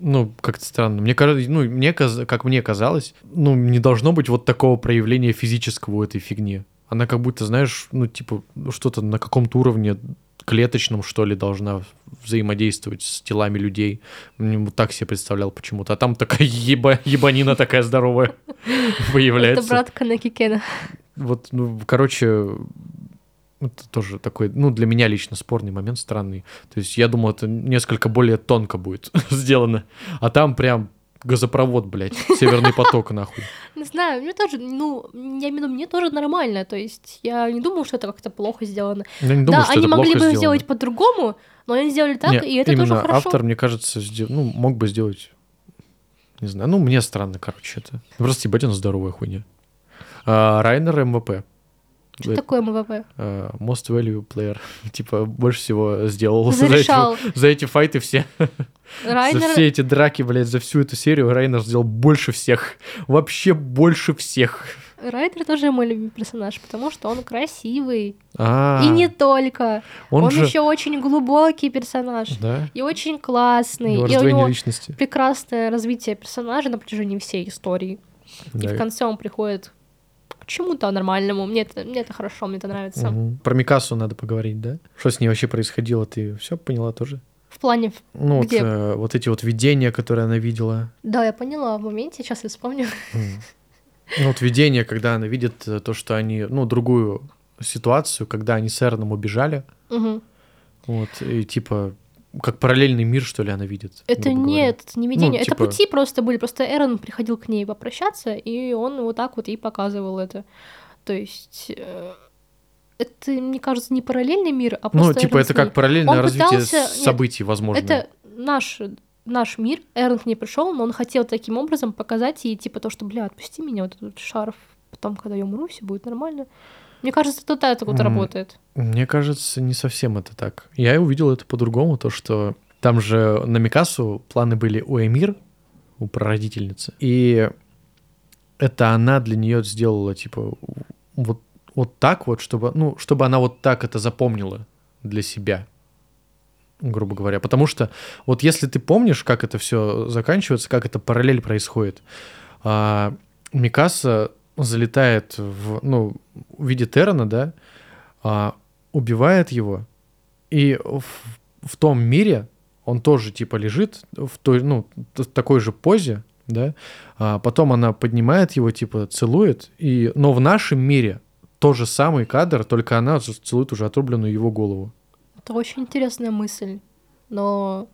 Speaker 2: Ну, как-то странно. Мне кажется, ну, мне, как мне казалось, ну, не должно быть вот такого проявления физического у этой фигни. Она как будто, знаешь, ну, типа, ну, что-то на каком-то уровне клеточном, что ли, должна взаимодействовать с телами людей. Мне вот так себе представлял почему-то. А там такая еба, ебанина такая здоровая появляется.
Speaker 1: Это брат Канеки Кена.
Speaker 2: Вот, ну, короче, это тоже такой, ну, для меня лично спорный момент, странный. То есть я думал, это несколько более тонко будет сделано. А там прям газопровод, блядь, северный поток, нахуй.
Speaker 1: Не знаю, мне тоже, ну, я имею в виду, мне тоже нормально. То есть я не думаю, что это как-то плохо сделано.
Speaker 2: Я не думаю,
Speaker 1: да,
Speaker 2: что
Speaker 1: они
Speaker 2: это
Speaker 1: могли
Speaker 2: плохо
Speaker 1: бы
Speaker 2: сделано.
Speaker 1: сделать по-другому, но они сделали так,
Speaker 2: Не,
Speaker 1: и это
Speaker 2: именно
Speaker 1: тоже хорошо.
Speaker 2: автор, мне кажется, сдел- ну, мог бы сделать, не знаю, ну, мне странно, короче, это. Просто ебать, он здоровая хуйня. А, Райнер MVP.
Speaker 1: Что такое MVP?
Speaker 2: А, Most Value Player. типа, больше всего сделал за эти, за эти файты все. За
Speaker 1: Райнер...
Speaker 2: все эти драки, блядь, за всю эту серию Райнер сделал больше всех. Вообще больше всех.
Speaker 1: Райнер тоже мой любимый персонаж, потому что он красивый.
Speaker 2: А,
Speaker 1: И не только.
Speaker 2: он,
Speaker 1: Он,
Speaker 2: же...
Speaker 1: еще очень глубокий персонаж.
Speaker 2: Да,
Speaker 1: И очень классный.
Speaker 2: его
Speaker 1: и у него
Speaker 2: личности.
Speaker 1: прекрасное развитие персонажа на протяжении всей истории. И
Speaker 2: Да.
Speaker 1: в конце он приходит чему-то нормальному. Мне это, мне это хорошо, мне это нравится.
Speaker 2: Мгм. Про Микасу надо поговорить, да? Что с ней вообще происходило, ты все поняла тоже?
Speaker 1: В плане...
Speaker 2: Ну, вот,
Speaker 1: Где?
Speaker 2: э, вот эти вот видения, которые она видела.
Speaker 1: Да, я поняла в моменте, сейчас я вспомню.
Speaker 2: Ну, вот видение, когда она видит э, то, что они, ну, другую ситуацию, когда они с Эроном убежали.
Speaker 1: Мгм.
Speaker 2: Вот, и типа, как параллельный мир, что ли, она видит.
Speaker 1: Это нет, это не видение.
Speaker 2: типа-
Speaker 1: Это пути просто были. Просто Эрон приходил к ней попрощаться, и он вот так вот ей показывал это. То есть э, это, мне кажется, не параллельный мир, а
Speaker 2: Ну,
Speaker 1: просто
Speaker 2: типа,
Speaker 1: Эрон
Speaker 2: это как параллельное
Speaker 1: Он
Speaker 2: развитие
Speaker 1: пытался- нет,
Speaker 2: событий, возможно.
Speaker 1: Это наш наш мир, Эрон к ней пришел, но он хотел таким образом показать ей, типа, то, что, бля, отпусти меня, вот этот шарф, потом, когда я умру, все будет нормально. Мне кажется, это так вот работает.
Speaker 2: Мне кажется, не совсем это так. Я увидел это по-другому, то, что там же на Микасу планы были у Эмир, у прародительницы, и это она для нее сделала, типа, вот, вот так вот, чтобы, ну, чтобы она вот так это запомнила для себя, грубо говоря. Потому что вот если ты помнишь, как это все заканчивается, как это параллель происходит, а, Микаса залетает в, ну, видит Эрона, да, а, убивает его, и в, в том мире он тоже типа лежит в той, ну, т- такой же позе, да, а потом она поднимает его, типа целует, и, но в нашем мире тот же самый кадр, только она целует уже отрубленную его голову.
Speaker 1: Это очень интересная мысль, но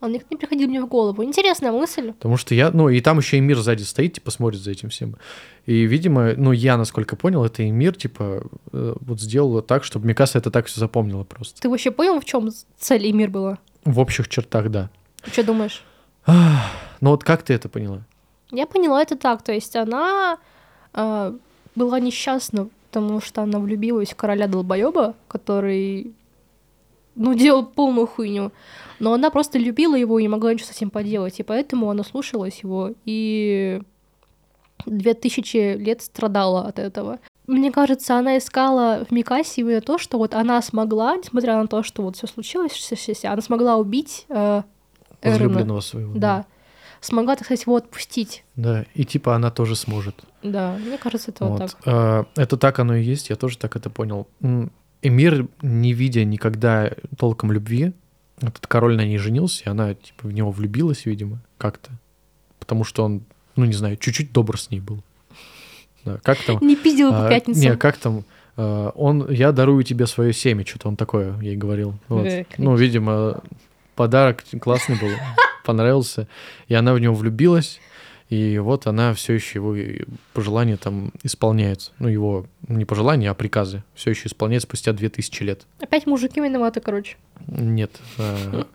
Speaker 1: он никак не приходил мне в голову. Интересная мысль.
Speaker 2: Потому что я, ну, и там еще и мир сзади стоит, типа, смотрит за этим всем. И, видимо, ну, я, насколько понял, это и мир, типа, э, вот сделала так, чтобы Микаса это так все запомнила просто.
Speaker 1: Ты вообще понял, в чем цель и мир была?
Speaker 2: В общих чертах, да.
Speaker 1: Что думаешь?
Speaker 2: Ну, вот как ты это поняла?
Speaker 1: Я поняла это так, то есть она а, была несчастна, потому что она влюбилась в короля долбоеба, который, ну, делал полную хуйню. Но она просто любила его и не могла ничего с этим поделать, и поэтому она слушалась его, и две тысячи лет страдала от этого. Мне кажется, она искала в Микасе именно то, что вот она смогла, несмотря на то, что вот все случилось, вся- вся- вся, она смогла убить э.
Speaker 2: Возлюбленного своего.
Speaker 1: Да. Смогла, так сказать, его отпустить.
Speaker 2: Да, и типа она тоже сможет.
Speaker 1: Да, мне кажется, это вот,
Speaker 2: Вот.
Speaker 1: так.
Speaker 2: А, Это так оно и есть, я тоже так это понял. Эмир, не видя никогда толком любви, этот король на ней женился, и она типа в него влюбилась, видимо, как-то. Потому что он, ну не знаю, чуть-чуть добр с ней был. Да, как там?
Speaker 1: Не пиздила по
Speaker 2: А,
Speaker 1: пятницам.
Speaker 2: Не, как там? а, Он, я дарую тебе свое семя, что-то он такое ей говорил. Вот. Ну, видимо, подарок классный был, понравился, и она в него влюбилась, и вот она все еще его и пожелания там исполняет. Ну, его не пожелания, а приказы. Все еще исполняет спустя 2000 лет.
Speaker 1: Опять мужики виноваты, короче.
Speaker 2: Нет. а,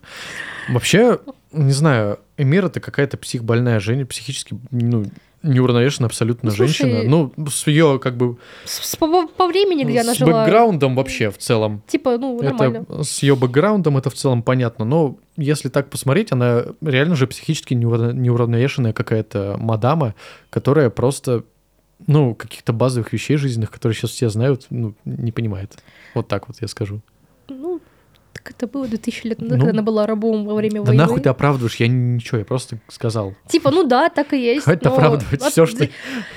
Speaker 2: Вообще, не знаю, Эмир это какая-то психбольная женщина, психически, ну, неуравновешенная абсолютно
Speaker 1: Ну, слушай,
Speaker 2: женщина. Ну, с ее как бы
Speaker 1: С, с- по, по времени, где она
Speaker 2: с
Speaker 1: жила.
Speaker 2: бэкграундом вообще в целом.
Speaker 1: Типа, ну, нормально.
Speaker 2: Это с ее бэкграундом это в целом понятно, но если так посмотреть, она реально же психически неура- неуравновешенная какая-то мадама, которая просто, ну, каких-то базовых вещей жизненных, которые сейчас все знают, ну, не понимает. Вот так вот я скажу.
Speaker 1: Так это было 2000 лет назад,
Speaker 2: Ну,
Speaker 1: когда она была рабом во время
Speaker 2: Да
Speaker 1: войны.
Speaker 2: нахуй ты оправдываешь, я ничего, я просто сказал.
Speaker 1: Типа, ну да, так и есть.
Speaker 2: Хватит
Speaker 1: но-
Speaker 2: оправдывать все, что...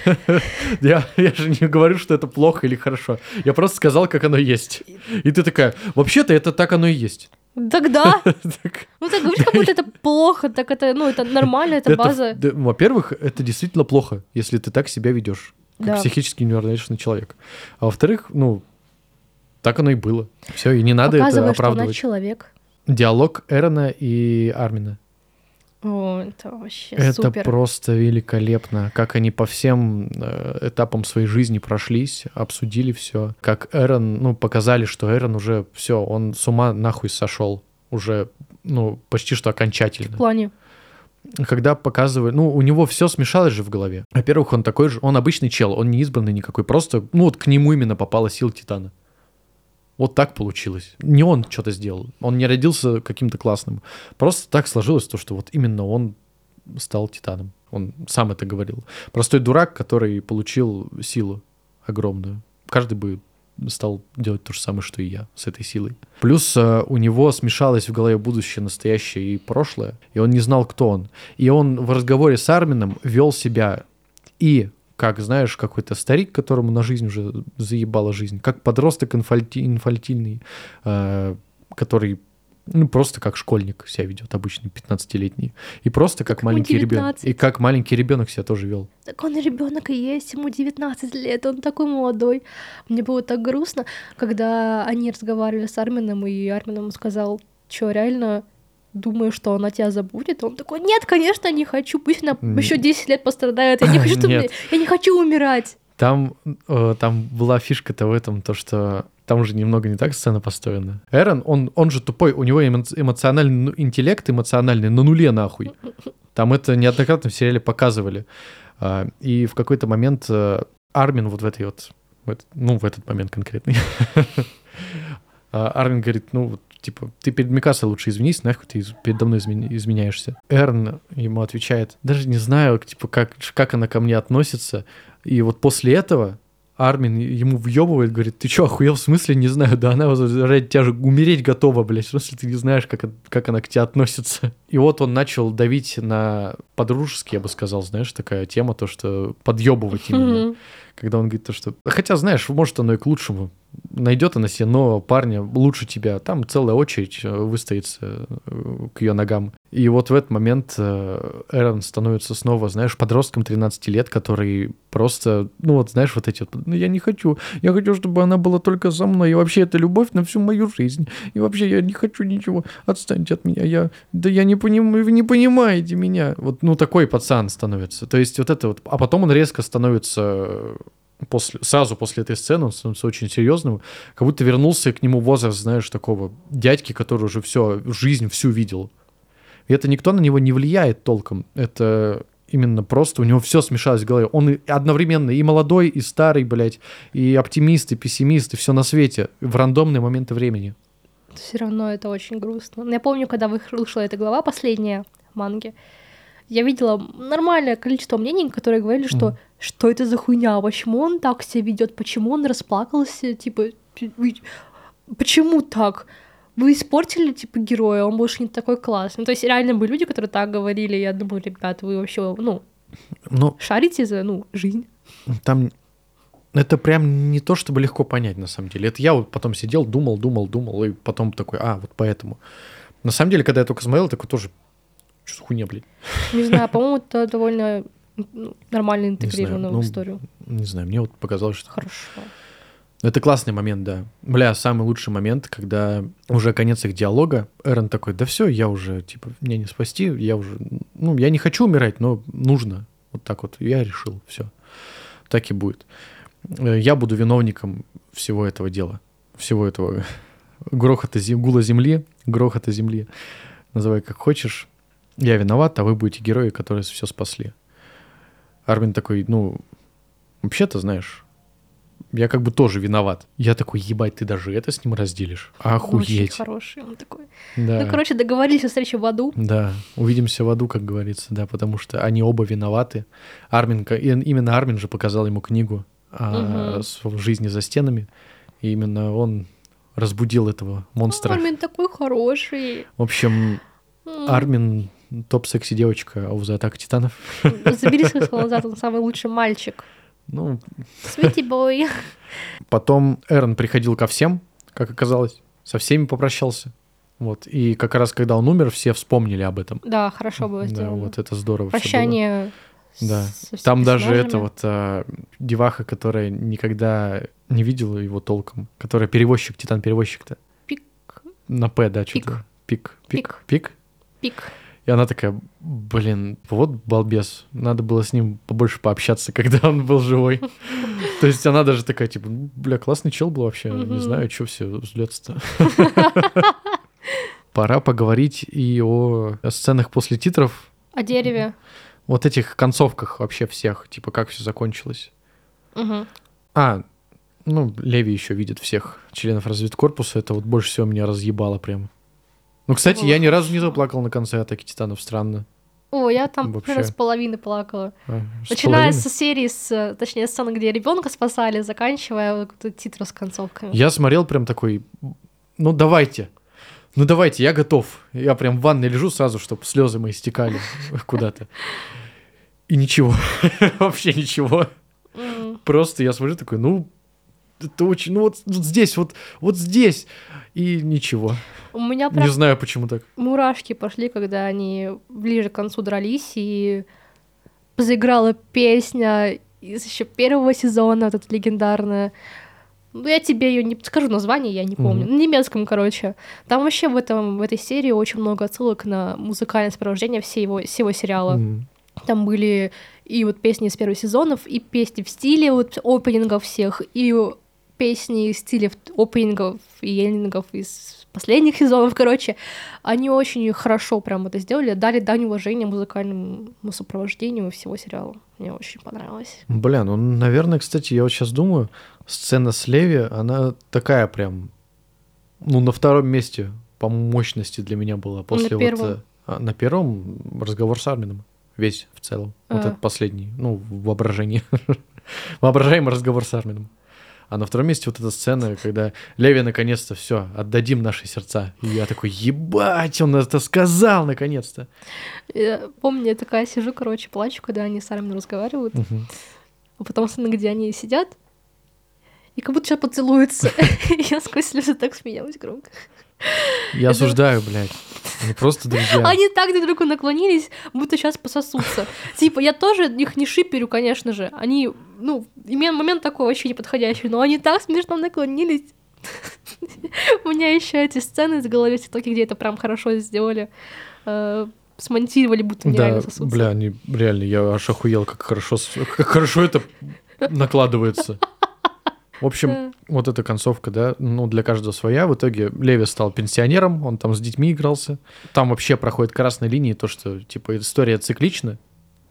Speaker 2: я, я же не говорю, что это плохо или хорошо. Я просто сказал, как оно есть. И ты такая, вообще-то это так оно и есть.
Speaker 1: Тогда,
Speaker 2: Так,
Speaker 1: ну ты говоришь, как будто это плохо, так это, ну, это нормально, это база.
Speaker 2: да, во-первых, это действительно плохо, если ты так себя ведешь, как
Speaker 1: Да.
Speaker 2: психически неуравновешенный человек. А во-вторых, ну, так оно и было. Все, и не надо это
Speaker 1: Показывает, что она
Speaker 2: оправдывать.
Speaker 1: человек.
Speaker 2: Диалог Эрона и Армина.
Speaker 1: О, это вообще
Speaker 2: Это
Speaker 1: супер.
Speaker 2: просто великолепно, как они по всем э, этапам своей жизни прошлись, обсудили все, как Эрон, ну, показали, что Эрон уже все, он с ума нахуй сошел, уже, ну, почти что
Speaker 1: В
Speaker 2: окончательно.
Speaker 1: плане.
Speaker 2: Когда показывают, ну, у него все смешалось же в голове. Во-первых, он такой же, он обычный чел, он не избранный никакой, просто, ну, вот к нему именно попала сила Титана. Вот так получилось. Не он что-то сделал. Он не родился каким-то классным. Просто так сложилось то, что вот именно он стал Титаном. Он сам это говорил. Простой дурак, который получил силу огромную. Каждый бы стал делать то же самое, что и я с этой силой. Плюс э, у него смешалось в голове будущее, настоящее и прошлое, и он не знал, кто он. И он в разговоре с Армином вел себя и как, знаешь, какой-то старик, которому на жизнь уже заебала жизнь, как подросток инфальти- инфальтильный, э, который Ну, просто как школьник себя ведет, обычный 15-летний. И просто как
Speaker 1: Так
Speaker 2: маленький ребенок.
Speaker 1: 19.
Speaker 2: И как маленький ребенок себя тоже вел.
Speaker 1: Так он ребенок и есть, ему 19 лет, он такой молодой. Мне было так грустно, когда они разговаривали с Армином, и Армин ему сказал, что реально думаю, что она тебя забудет. Он такой, нет, конечно, не хочу, пусть она
Speaker 2: Н-
Speaker 1: еще 10 лет пострадает, я не хочу, чтобы
Speaker 2: Нет.
Speaker 1: я не хочу умирать.
Speaker 2: Там, э, там была фишка-то в этом, то что там уже немного не так сцена построена. Эрон, он, он же тупой, у него эмо- эмоциональный ну, интеллект эмоциональный на нуле нахуй. Там это неоднократно в сериале показывали. А, И в какой-то момент э, Армин вот в этой вот, в этот- ну, в этот момент конкретный, а, Армин говорит, ну, вот, типа, ты перед Микасой лучше извинись, нахуй ты передо мной изменяешься. Эрн ему отвечает, даже не знаю, типа, как, как она ко мне относится. И вот после этого Армин ему въебывает, говорит, ты чё, охуел, в смысле, не знаю, да она ради тебя же умереть готова, блядь, в смысле, ты не знаешь, как, как она к тебе относится. И вот он начал давить на подружески, я бы сказал, знаешь, такая тема, то, что подъебывать именно. Когда он говорит то, что... Хотя, знаешь, может, оно и к лучшему. Найдет она себе нового парня лучше тебя. Там целая очередь э, выстоится э, к ее ногам. И вот в этот момент э, Эрон становится снова, знаешь, подростком 13 лет, который просто, ну вот, знаешь, вот эти вот, ну я не хочу, я хочу, чтобы она была только со мной, и вообще это любовь на всю мою жизнь. И вообще я не хочу ничего, отстаньте от меня, я, да я не понимаю, вы не понимаете меня. Вот, ну такой пацан становится. То есть вот это вот, а потом он резко становится после, сразу после этой сцены, он становится очень серьезным, как будто вернулся к нему возраст, знаешь, такого дядьки, который уже все, жизнь всю видел. И это никто на него не влияет толком. Это именно просто у него все смешалось в голове. Он и одновременно и молодой, и старый, блядь, и оптимист, и пессимист, и все на свете в рандомные моменты времени.
Speaker 1: Все равно это очень грустно. Я помню, когда вышла эта глава последняя манги, я видела нормальное количество мнений, которые говорили, что
Speaker 2: Мгм.
Speaker 1: Что это за хуйня, почему он так себя ведет, почему он расплакался, типа, почему так? Вы испортили, типа, героя, он больше не такой классный. То есть реально были люди, которые так говорили, я думаю, ребят, вы вообще, ну,
Speaker 2: Но
Speaker 1: шарите за, ну, жизнь.
Speaker 2: там это прям не то, чтобы легко понять, на самом деле. Это я вот потом сидел, думал, думал, думал, и потом такой, а, вот поэтому. На самом деле, когда я только смотрел, такой тоже, что за хуйня, блядь.
Speaker 1: Не знаю, по-моему, это довольно ну, нормально интегрировано
Speaker 2: ну,
Speaker 1: в историю.
Speaker 2: Не знаю, мне вот показалось, что...
Speaker 1: Хорошо.
Speaker 2: Это классный момент, да. Бля, самый лучший момент, когда уже конец их диалога, Эрон такой, да все, я уже, типа, меня не спасти, я уже, ну, я не хочу умирать, но нужно. Вот так вот, я решил, все. Так и будет. Э, Я буду виновником всего этого дела, всего этого грохота, зем- гула земли, грохота земли, называй как хочешь. Я виноват, а вы будете герои, которые все спасли. Армин такой, ну, вообще-то, знаешь, я как бы тоже виноват. Я такой, ебать, ты даже это с ним разделишь?
Speaker 1: Очень
Speaker 2: Охуеть.
Speaker 1: хороший он такой.
Speaker 2: Да.
Speaker 1: Ну, короче, договорились о встрече в аду.
Speaker 2: Да, увидимся в аду, как говорится, да, потому что они оба виноваты. Армин, именно Армин же показал ему книгу о жизни за стенами, и именно он разбудил этого монстра.
Speaker 1: Армин такой хороший.
Speaker 2: В общем. Армин топ-секси девочка а за атака титанов.
Speaker 1: Забери свой сказал назад, он самый лучший мальчик.
Speaker 2: Ну,
Speaker 1: Свити бой.
Speaker 2: потом Эрон приходил ко всем, как оказалось, со всеми попрощался. Вот, и как раз когда он умер, все вспомнили об этом.
Speaker 1: Да, хорошо было
Speaker 2: Да,
Speaker 1: сделано.
Speaker 2: вот это здорово.
Speaker 1: Прощание.
Speaker 2: Да. Там даже
Speaker 1: персонажами.
Speaker 2: это вот а, деваха, которая никогда не видела его толком, которая перевозчик, титан-перевозчик-то.
Speaker 1: Пик.
Speaker 2: На П, да, что-то. Пик. Пик. Пик.
Speaker 1: Пик.
Speaker 2: И она такая, блин, вот балбес, надо было с ним побольше пообщаться, когда он был живой. То есть она даже такая, типа, «Ну, бля, классный чел был вообще, не знаю, что все взлется. Пора поговорить и о сценах после титров,
Speaker 1: О дереве.
Speaker 2: вот этих концовках вообще всех, типа, как все закончилось. А, ну, Леви еще видит всех членов разведкорпуса. Это вот больше всего меня разъебало прям. Ну, кстати,
Speaker 1: Было
Speaker 2: я ни разу не заплакал на конце атаки титанов, странно.
Speaker 1: О, я там
Speaker 2: Вообще.
Speaker 1: примерно с половины плакала.
Speaker 2: А, с
Speaker 1: Начиная
Speaker 2: половины?
Speaker 1: со серии, с, точнее, сцены, где ребенка спасали, заканчивая вот титры с концовками.
Speaker 2: Я смотрел прям такой, ну, давайте. Ну, давайте, я готов. Я прям в ванной лежу сразу, чтобы слезы мои стекали куда-то. И ничего. Вообще ничего. Просто я смотрю такой, ну, это очень, ну вот, вот здесь, вот, вот здесь, и ничего.
Speaker 1: У меня прям
Speaker 2: Не знаю, почему так.
Speaker 1: мурашки пошли, когда они ближе к концу дрались, и заиграла песня из еще первого сезона, вот эта легендарная. Ну, я тебе ее не скажу название, я не помню.
Speaker 2: Мгм.
Speaker 1: На немецком, короче. Там вообще в, этом, в этой серии очень много отсылок на музыкальное сопровождение всего, всего сериала.
Speaker 2: М.
Speaker 1: Там были и вот песни из первых сезонов, и песни в стиле вот опенингов всех, и песни в стиле опенингов и эндингов из последних сезонов, короче. Они очень хорошо прям это сделали, дали дань уважения музыкальному сопровождению всего сериала. Мне очень понравилось.
Speaker 2: Бля, ну, наверное, кстати, я вот сейчас думаю, сцена с Леви, она такая прям, ну, на втором месте по мощности для меня была. После вот,
Speaker 1: первом.
Speaker 2: э, а, на первом разговор с Армином. Весь в целом. Вот
Speaker 1: А.
Speaker 2: этот последний. Ну, в воображении. Воображаемый разговор с Армином. А на втором месте вот эта сцена, когда Леви наконец-то все, отдадим наши сердца. И я такой, ебать, он это сказал наконец-то.
Speaker 1: Я помню, я такая сижу, короче, плачу, когда они с Армином разговаривают,
Speaker 2: Мгм.
Speaker 1: а потом сцена, где они сидят, и как будто сейчас поцелуются. Я сквозь слезы так смеялась громко.
Speaker 2: Я осуждаю, блядь. Они просто друзья.
Speaker 1: Они так друг другу наклонились, будто сейчас пососутся. Типа, я тоже их не шиперю, конечно же. Они, ну, момент такой вообще неподходящий, но они так смешно наклонились. У меня еще эти сцены в голове в ТикТоке, где это прям хорошо сделали. э, Смонтировали, будто
Speaker 2: Да,
Speaker 1: реально сосутся.
Speaker 2: бля, они реально, я аж охуел, как хорошо, как хорошо это накладывается. В общем, вот эта концовка, да, ну, для каждого своя. В итоге Леви стал пенсионером, он там с детьми игрался. Там вообще проходит красной линии то, что, типа, история циклична.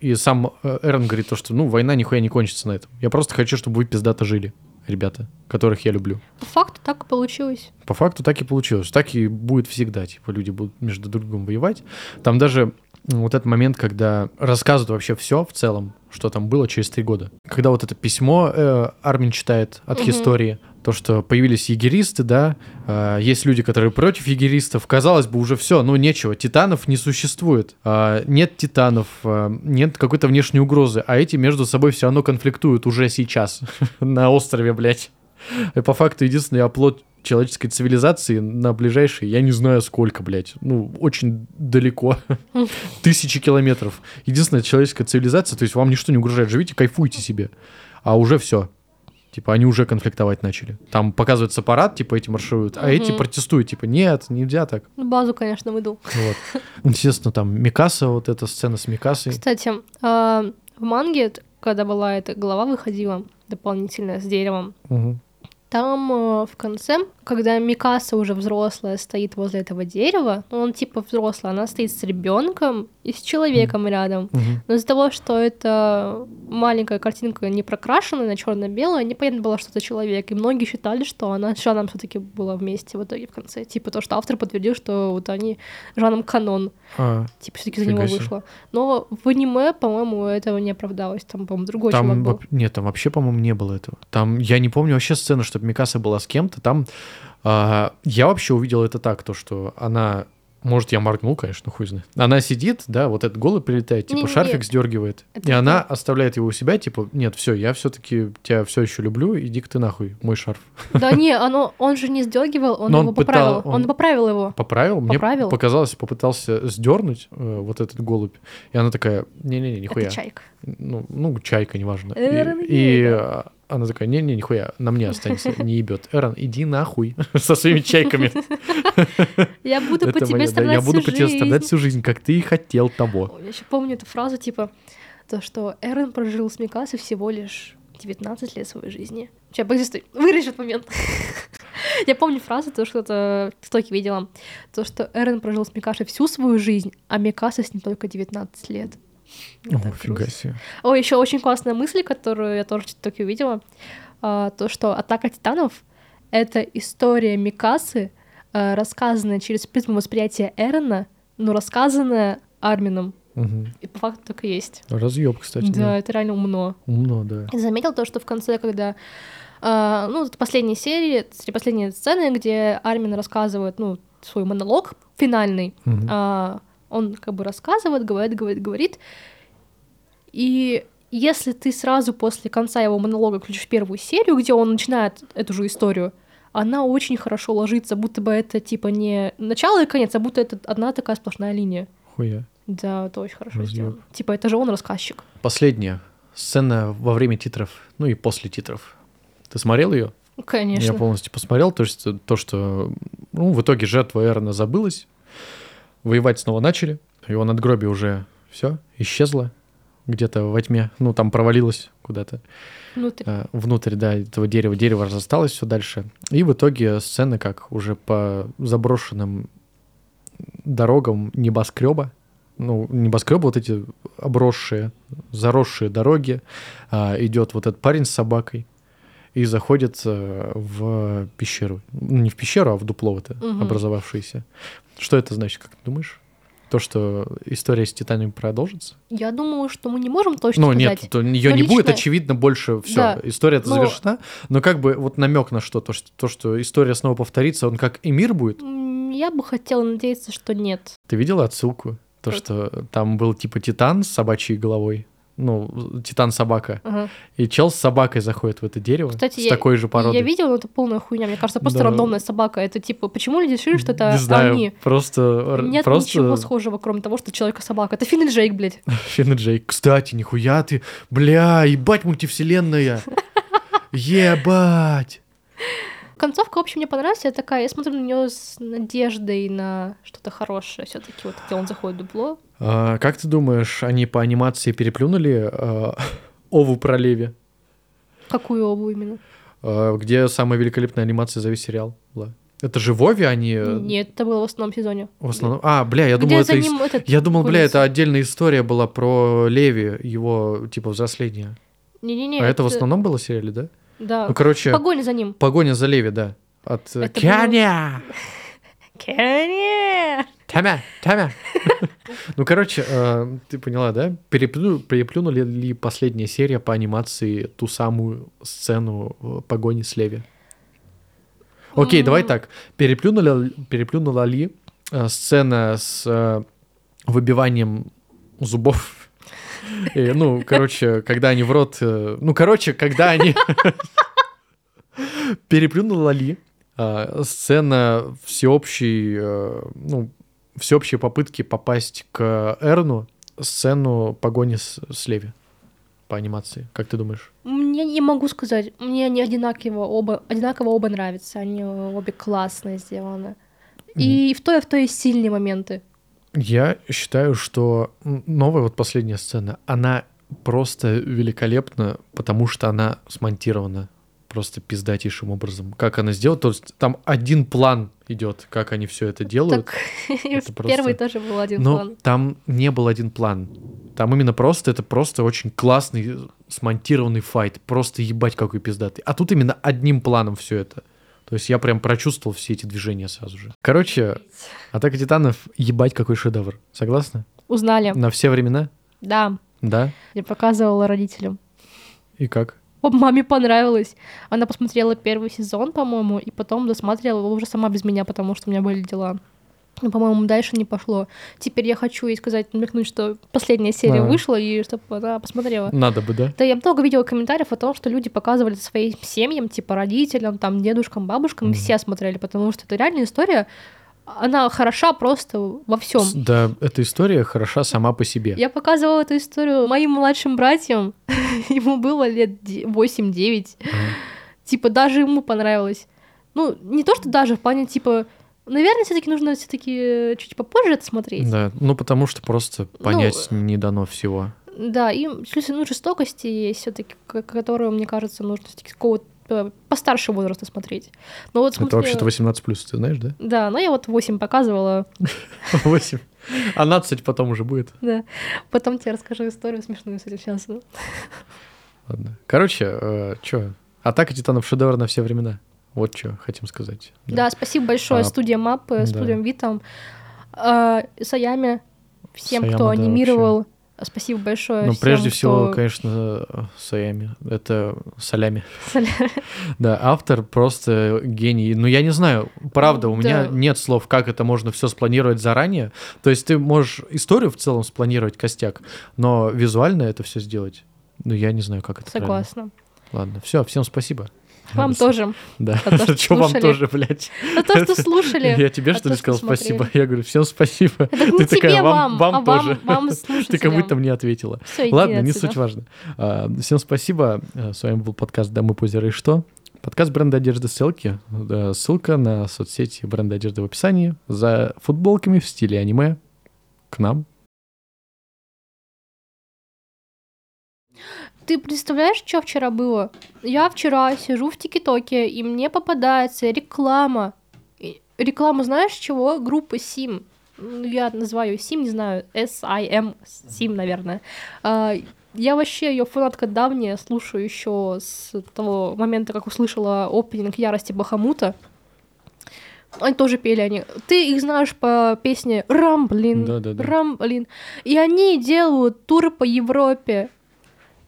Speaker 2: И сам э, Эрон говорит то, что, ну, война нихуя не кончится на этом. Я просто хочу, чтобы вы пиздато жили, ребята, которых я люблю.
Speaker 1: По факту так и получилось.
Speaker 2: По факту так и получилось. Так и будет всегда. Типа люди будут между друг другом воевать. Там даже вот этот момент, когда рассказывают вообще все в целом, что там было через три года. Когда вот это письмо э, Армин читает от
Speaker 1: Мгм.
Speaker 2: истории, то, что появились егеристы, да, э, есть люди, которые против егеристов. Казалось бы, уже все, ну нечего, титанов не существует. А, нет титанов, а, нет какой-то внешней угрозы, а эти между собой все равно конфликтуют уже сейчас на острове, блядь. И по факту единственный оплот человеческой цивилизации на ближайшие, я не знаю сколько, блядь, ну, очень далеко, тысячи километров. Единственная человеческая цивилизация, то есть вам ничто не угрожает, живите, кайфуйте себе. А уже все. Типа, они уже конфликтовать начали. Там показывается парад, типа, эти маршируют, а эти
Speaker 1: Мгм.
Speaker 2: протестуют, типа, нет, нельзя так.
Speaker 1: Ну, базу, конечно, выдал.
Speaker 2: Вот. Естественно, там Микаса, вот эта сцена с Микасой.
Speaker 1: Кстати, а, в манге, когда была эта глава выходила дополнительная с деревом,
Speaker 2: Мгм.
Speaker 1: там э, в конце, когда Микаса уже взрослая стоит возле этого дерева, ну, он типа взрослый, она стоит с ребенком и с человеком рядом.
Speaker 2: Мгм.
Speaker 1: Но из-за того, что это маленькая картинка не прокрашенная на черно-белое, непонятно было, что это человек. И многие считали, что она с Жаном все-таки была вместе в итоге в конце. Типа то, что автор подтвердил, что вот они Жаном канон.
Speaker 2: А,
Speaker 1: Типа все-таки за него
Speaker 2: себе.
Speaker 1: вышло. Но в аниме, по-моему, этого не оправдалось. Там, по-моему, другой чувак
Speaker 2: Там,
Speaker 1: был.
Speaker 2: воп- нет, там вообще, по-моему, не было этого. Там, я не помню вообще сцену, чтобы Микаса была с кем-то. Там а, я вообще увидел это так, то, что она... Может, я моргнул, конечно, хуй знает. Она сидит, да, вот этот голый прилетает, типа
Speaker 1: Не-не-не.
Speaker 2: шарфик сдергивает.
Speaker 1: Это
Speaker 2: и она
Speaker 1: что?
Speaker 2: оставляет его у себя, типа, нет, все, я все-таки тебя все еще люблю, иди-ка ты нахуй, мой шарф.
Speaker 1: Да не, оно, он же не сдергивал, он
Speaker 2: Но
Speaker 1: его
Speaker 2: он пытал-
Speaker 1: поправил. Он...
Speaker 2: он-
Speaker 1: поправил его.
Speaker 2: Поправил? Мне
Speaker 1: Поправил?
Speaker 2: показалось, попытался сдернуть э, вот этот голубь. И она такая, не-не-не, нихуя.
Speaker 1: Это чайка.
Speaker 2: ну, ну, чайка, неважно. И, и,
Speaker 1: Егер.
Speaker 2: а, она такая, не-не, нихуя, на мне останется, не ебет. Эрон, иди нахуй со своими чайками.
Speaker 1: Я буду по тебе страдать
Speaker 2: Я буду по тебе страдать всю жизнь, как ты и хотел того.
Speaker 1: Я еще помню эту фразу, типа, то, что Эрон прожил с Микасой всего лишь 19 лет своей жизни. Сейчас, подожди, стой, вырежь этот момент. Я помню фразу, то, что это в ТикТоке видела, то, что Эрен прожил с Микасой всю свою жизнь, а Микаса с ним только 19 лет.
Speaker 2: О,
Speaker 1: Так
Speaker 2: фига
Speaker 1: грустно.
Speaker 2: себе.
Speaker 1: О, еще очень классная мысль, которую я тоже ТикТоке увидела, а, то, что «Атака титанов» — это история Микасы, а, рассказанная через призму восприятия Эрена, но рассказанная Армином.
Speaker 2: Мгм.
Speaker 1: И по факту так и есть.
Speaker 2: Разъеб, кстати.
Speaker 1: да,
Speaker 2: Да.
Speaker 1: это реально умно.
Speaker 2: Умно, да.
Speaker 1: Я заметил то, что в конце, когда а, ну, последней серии, среди последней сцены, где Армин рассказывает, ну, свой монолог финальный, а, он как бы рассказывает, говорит, говорит, говорит, и если ты сразу после конца его монолога включишь первую серию, где он начинает эту же историю, она очень хорошо ложится, будто бы это типа не начало и конец, а будто это одна такая сплошная линия.
Speaker 2: Хуя.
Speaker 1: Да, это очень хорошо
Speaker 2: Разъёб.
Speaker 1: сделано. Типа это же он рассказчик.
Speaker 2: Последняя сцена во время титров, ну и после титров. Ты смотрел ее?
Speaker 1: Конечно.
Speaker 2: Я полностью посмотрел, то есть то, что ну, в итоге жертва Эрна забылась, воевать снова начали, его надгробие уже все исчезло где-то во тьме, ну там провалилось куда-то
Speaker 1: Внутрь.
Speaker 2: э, внутрь, да, этого дерева, дерево разосталось все дальше, и в итоге сцена как уже по заброшенным дорогам небоскреба, ну небоскребы вот эти обросшие, заросшие дороги, а, идет вот этот парень с собакой и заходит э, в пещеру. Ну, не в пещеру, а в дупло это
Speaker 1: Мгм.
Speaker 2: образовавшееся. Что это значит, как ты думаешь? То, что история с Титанами продолжится?
Speaker 1: Я думаю, что мы не можем точно
Speaker 2: Ну,
Speaker 1: сказать.
Speaker 2: нет, то ее
Speaker 1: Но
Speaker 2: не будет,
Speaker 1: лично-
Speaker 2: очевидно, больше все.
Speaker 1: Да.
Speaker 2: История это
Speaker 1: Но-
Speaker 2: завершена. Но как бы вот намек на что? То что, то, что история снова повторится, он как и мир будет.
Speaker 1: Я бы хотела надеяться, что нет.
Speaker 2: Ты видела отсылку? То,
Speaker 1: Как?
Speaker 2: что там был типа Титан с собачьей головой. Ну, Титан-собака.
Speaker 1: Ага.
Speaker 2: И чел с собакой заходит в это дерево
Speaker 1: Кстати,
Speaker 2: с
Speaker 1: я-
Speaker 2: такой же породой.
Speaker 1: Я видела, но это полная хуйня. Мне кажется, просто
Speaker 2: Да.
Speaker 1: рандомная собака. Это типа, почему люди решили, что это
Speaker 2: Не знаю,
Speaker 1: они?
Speaker 2: просто...
Speaker 1: Нет
Speaker 2: просто...
Speaker 1: ничего схожего, кроме того, что человека-собака. Это Финн и Джейк, блядь.
Speaker 2: Финн и Джейк. Кстати, нихуя ты... Бля, ебать мультивселенная. Ебать.
Speaker 1: Концовка, в общем, мне понравилась. Я такая, я смотрю на нее с надеждой на что-то хорошее. все таки вот где он заходит в дупло.
Speaker 2: А, как ты думаешь, они по анимации переплюнули а, Ову про Леви?
Speaker 1: Какую обувь именно?
Speaker 2: А, где самая великолепная анимация за весь сериал была? Это же Вове, они... э,
Speaker 1: Нет, это было в основном сезоне.
Speaker 2: В основном... А, бля, я
Speaker 1: Где
Speaker 2: думал, это... из-
Speaker 1: ним
Speaker 2: Я думал, бля,
Speaker 1: гонится.
Speaker 2: это отдельная история была про Леви, его, типа, взросление.
Speaker 1: Не-не-не.
Speaker 2: а это в основном было в сериале, да?
Speaker 1: Да.
Speaker 2: Ну, короче,
Speaker 1: Погоня за ним.
Speaker 2: погоня за Леви, да. От э,
Speaker 1: Это
Speaker 2: Кяня!
Speaker 1: Кенни!
Speaker 2: Тамя, Тамя. Ну, короче, э, ты поняла, да? Переплю- Переплюнули ли последняя серия по анимации ту самую сцену э, погони с Леви? Окей, давай так. Переплюнула, переплюнула ли э, сцена с э, выбиванием зубов? И, ну, короче, когда они в рот... э, Ну, короче, когда они... Переплюнула ли а, сцена всеобщей, э, ну, всеобщей попытки попасть к Эрну, сцену погони с, с Леви по анимации? Как ты думаешь?
Speaker 1: Мне не могу сказать. Мне они одинаково оба, одинаково оба нравятся. Они обе классно сделаны. И в той, и в той есть сильные моменты.
Speaker 2: Я считаю, что новая вот последняя сцена, она просто великолепна, потому что она смонтирована просто пиздатейшим образом. Как она сделала, то есть там один план идет, как они все это делают.
Speaker 1: Так,
Speaker 2: это просто-
Speaker 1: первый тоже был один
Speaker 2: Но
Speaker 1: план.
Speaker 2: там не был один план. Там именно просто, это просто очень классный смонтированный файт. Просто ебать какой пиздатый. А тут именно одним планом все это. То есть я прям прочувствовал все эти движения сразу же. Короче, Атака Титанов ебать какой шедевр. Согласна?
Speaker 1: Узнали.
Speaker 2: На все времена?
Speaker 1: Да,
Speaker 2: Да?
Speaker 1: я показывала родителям.
Speaker 2: И как?
Speaker 1: О, Маме понравилось. Она посмотрела первый сезон, по-моему, и потом досматривала его уже сама без меня, потому что у меня были дела. Ну, по-моему, дальше не пошло. Теперь я хочу ей сказать, намекнуть, что последняя серия
Speaker 2: А.
Speaker 1: вышла, и чтобы она посмотрела.
Speaker 2: Надо бы, да?
Speaker 1: Да, я много видела комментариев о том, что люди показывали своим семьям, типа родителям, там, дедушкам, бабушкам,
Speaker 2: Мгм.
Speaker 1: все смотрели, потому что это реальная история, она хороша просто во всем.
Speaker 2: Да, эта история хороша сама по себе.
Speaker 1: Я показывала эту историю моим младшим братьям, ему было лет де- 8-9,
Speaker 2: Ага.
Speaker 1: типа даже ему понравилось. Ну, не то, что даже, в плане, типа, наверное, все таки нужно все таки чуть попозже это смотреть.
Speaker 2: Да, ну потому что просто
Speaker 1: Ну,
Speaker 2: понять не дано всего.
Speaker 1: Да, и плюс, ну, жестокости есть все таки которую, мне кажется, нужно все таки какого-то э, постарше возраста смотреть. Но вот
Speaker 2: Это
Speaker 1: смотрела-
Speaker 2: вообще-то 18 плюс, ты знаешь, да?
Speaker 1: Да, но я вот 8 показывала,
Speaker 2: 8. А 12 потом уже будет.
Speaker 1: да. Потом тебе расскажу историю смешную с этим сейчас.
Speaker 2: Ладно. Короче, что? Атака титанов шедевр на все времена. Вот что хотим сказать.
Speaker 1: Да, спасибо большое
Speaker 2: А,
Speaker 1: студия Мап,
Speaker 2: да.
Speaker 1: студиям Витам, э, Саяме, всем,
Speaker 2: Саяма,
Speaker 1: кто
Speaker 2: да,
Speaker 1: анимировал. Спасибо большое.
Speaker 2: Ну,
Speaker 1: всем,
Speaker 2: прежде всего,
Speaker 1: кто-
Speaker 2: конечно, Саями. Это Солями.
Speaker 1: Соля-
Speaker 2: Да, автор просто гений. Ну, я не знаю, правда, у меня
Speaker 1: Да.
Speaker 2: нет слов, как это можно все спланировать заранее. То есть ты можешь историю в целом спланировать, костяк, но визуально это все сделать. Ну, я не знаю, как это правильно.
Speaker 1: Согласна.
Speaker 2: Ладно, все, всем спасибо.
Speaker 1: Вам тоже.
Speaker 2: Да.
Speaker 1: То, что
Speaker 2: вам тоже, блядь?
Speaker 1: За то, что слушали.
Speaker 2: Я тебе,
Speaker 1: за
Speaker 2: что ли, сказал спасибо? Я говорю, всем спасибо. Ты такая,
Speaker 1: вам,
Speaker 2: вам
Speaker 1: а
Speaker 2: тоже. Ты как будто мне ответила. Ладно, не суть важно. А, Всем спасибо. А, С вами был подкаст «Дамы, позеры и что?». Подкаст бренда одежды ссылки. Ссылка на соцсети бренда одежды в описании. За футболками в стиле аниме к нам.
Speaker 1: Ты представляешь, что вчера было? Я вчера сижу в ТикТоке, и мне попадается реклама. Реклама, знаешь, чего? Группы Сим. Ну, Я называю Сим, не знаю, S-I-M, Сим, наверное. А, Я вообще ее фанатка давняя, слушаю еще с того момента, как услышала опенинг Ярости Бахамута. Они тоже пели они. Ты их знаешь по песне Рамблин.
Speaker 2: Да-да-да.
Speaker 1: Рамблин. И они делают тур по Европе.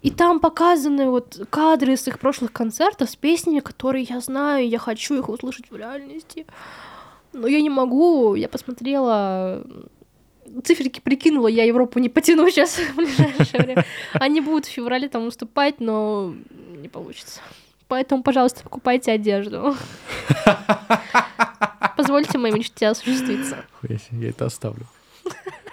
Speaker 1: И там показаны вот кадры с их прошлых концертов с песнями, которые я знаю, я хочу их услышать в реальности. Но я не могу. Я посмотрела циферки прикинула, я Европу не потяну сейчас в ближайшее время. Они будут в феврале там выступать, но не получится. Поэтому, пожалуйста, покупайте одежду. Позвольте моей мечте осуществиться.
Speaker 2: Я это оставлю.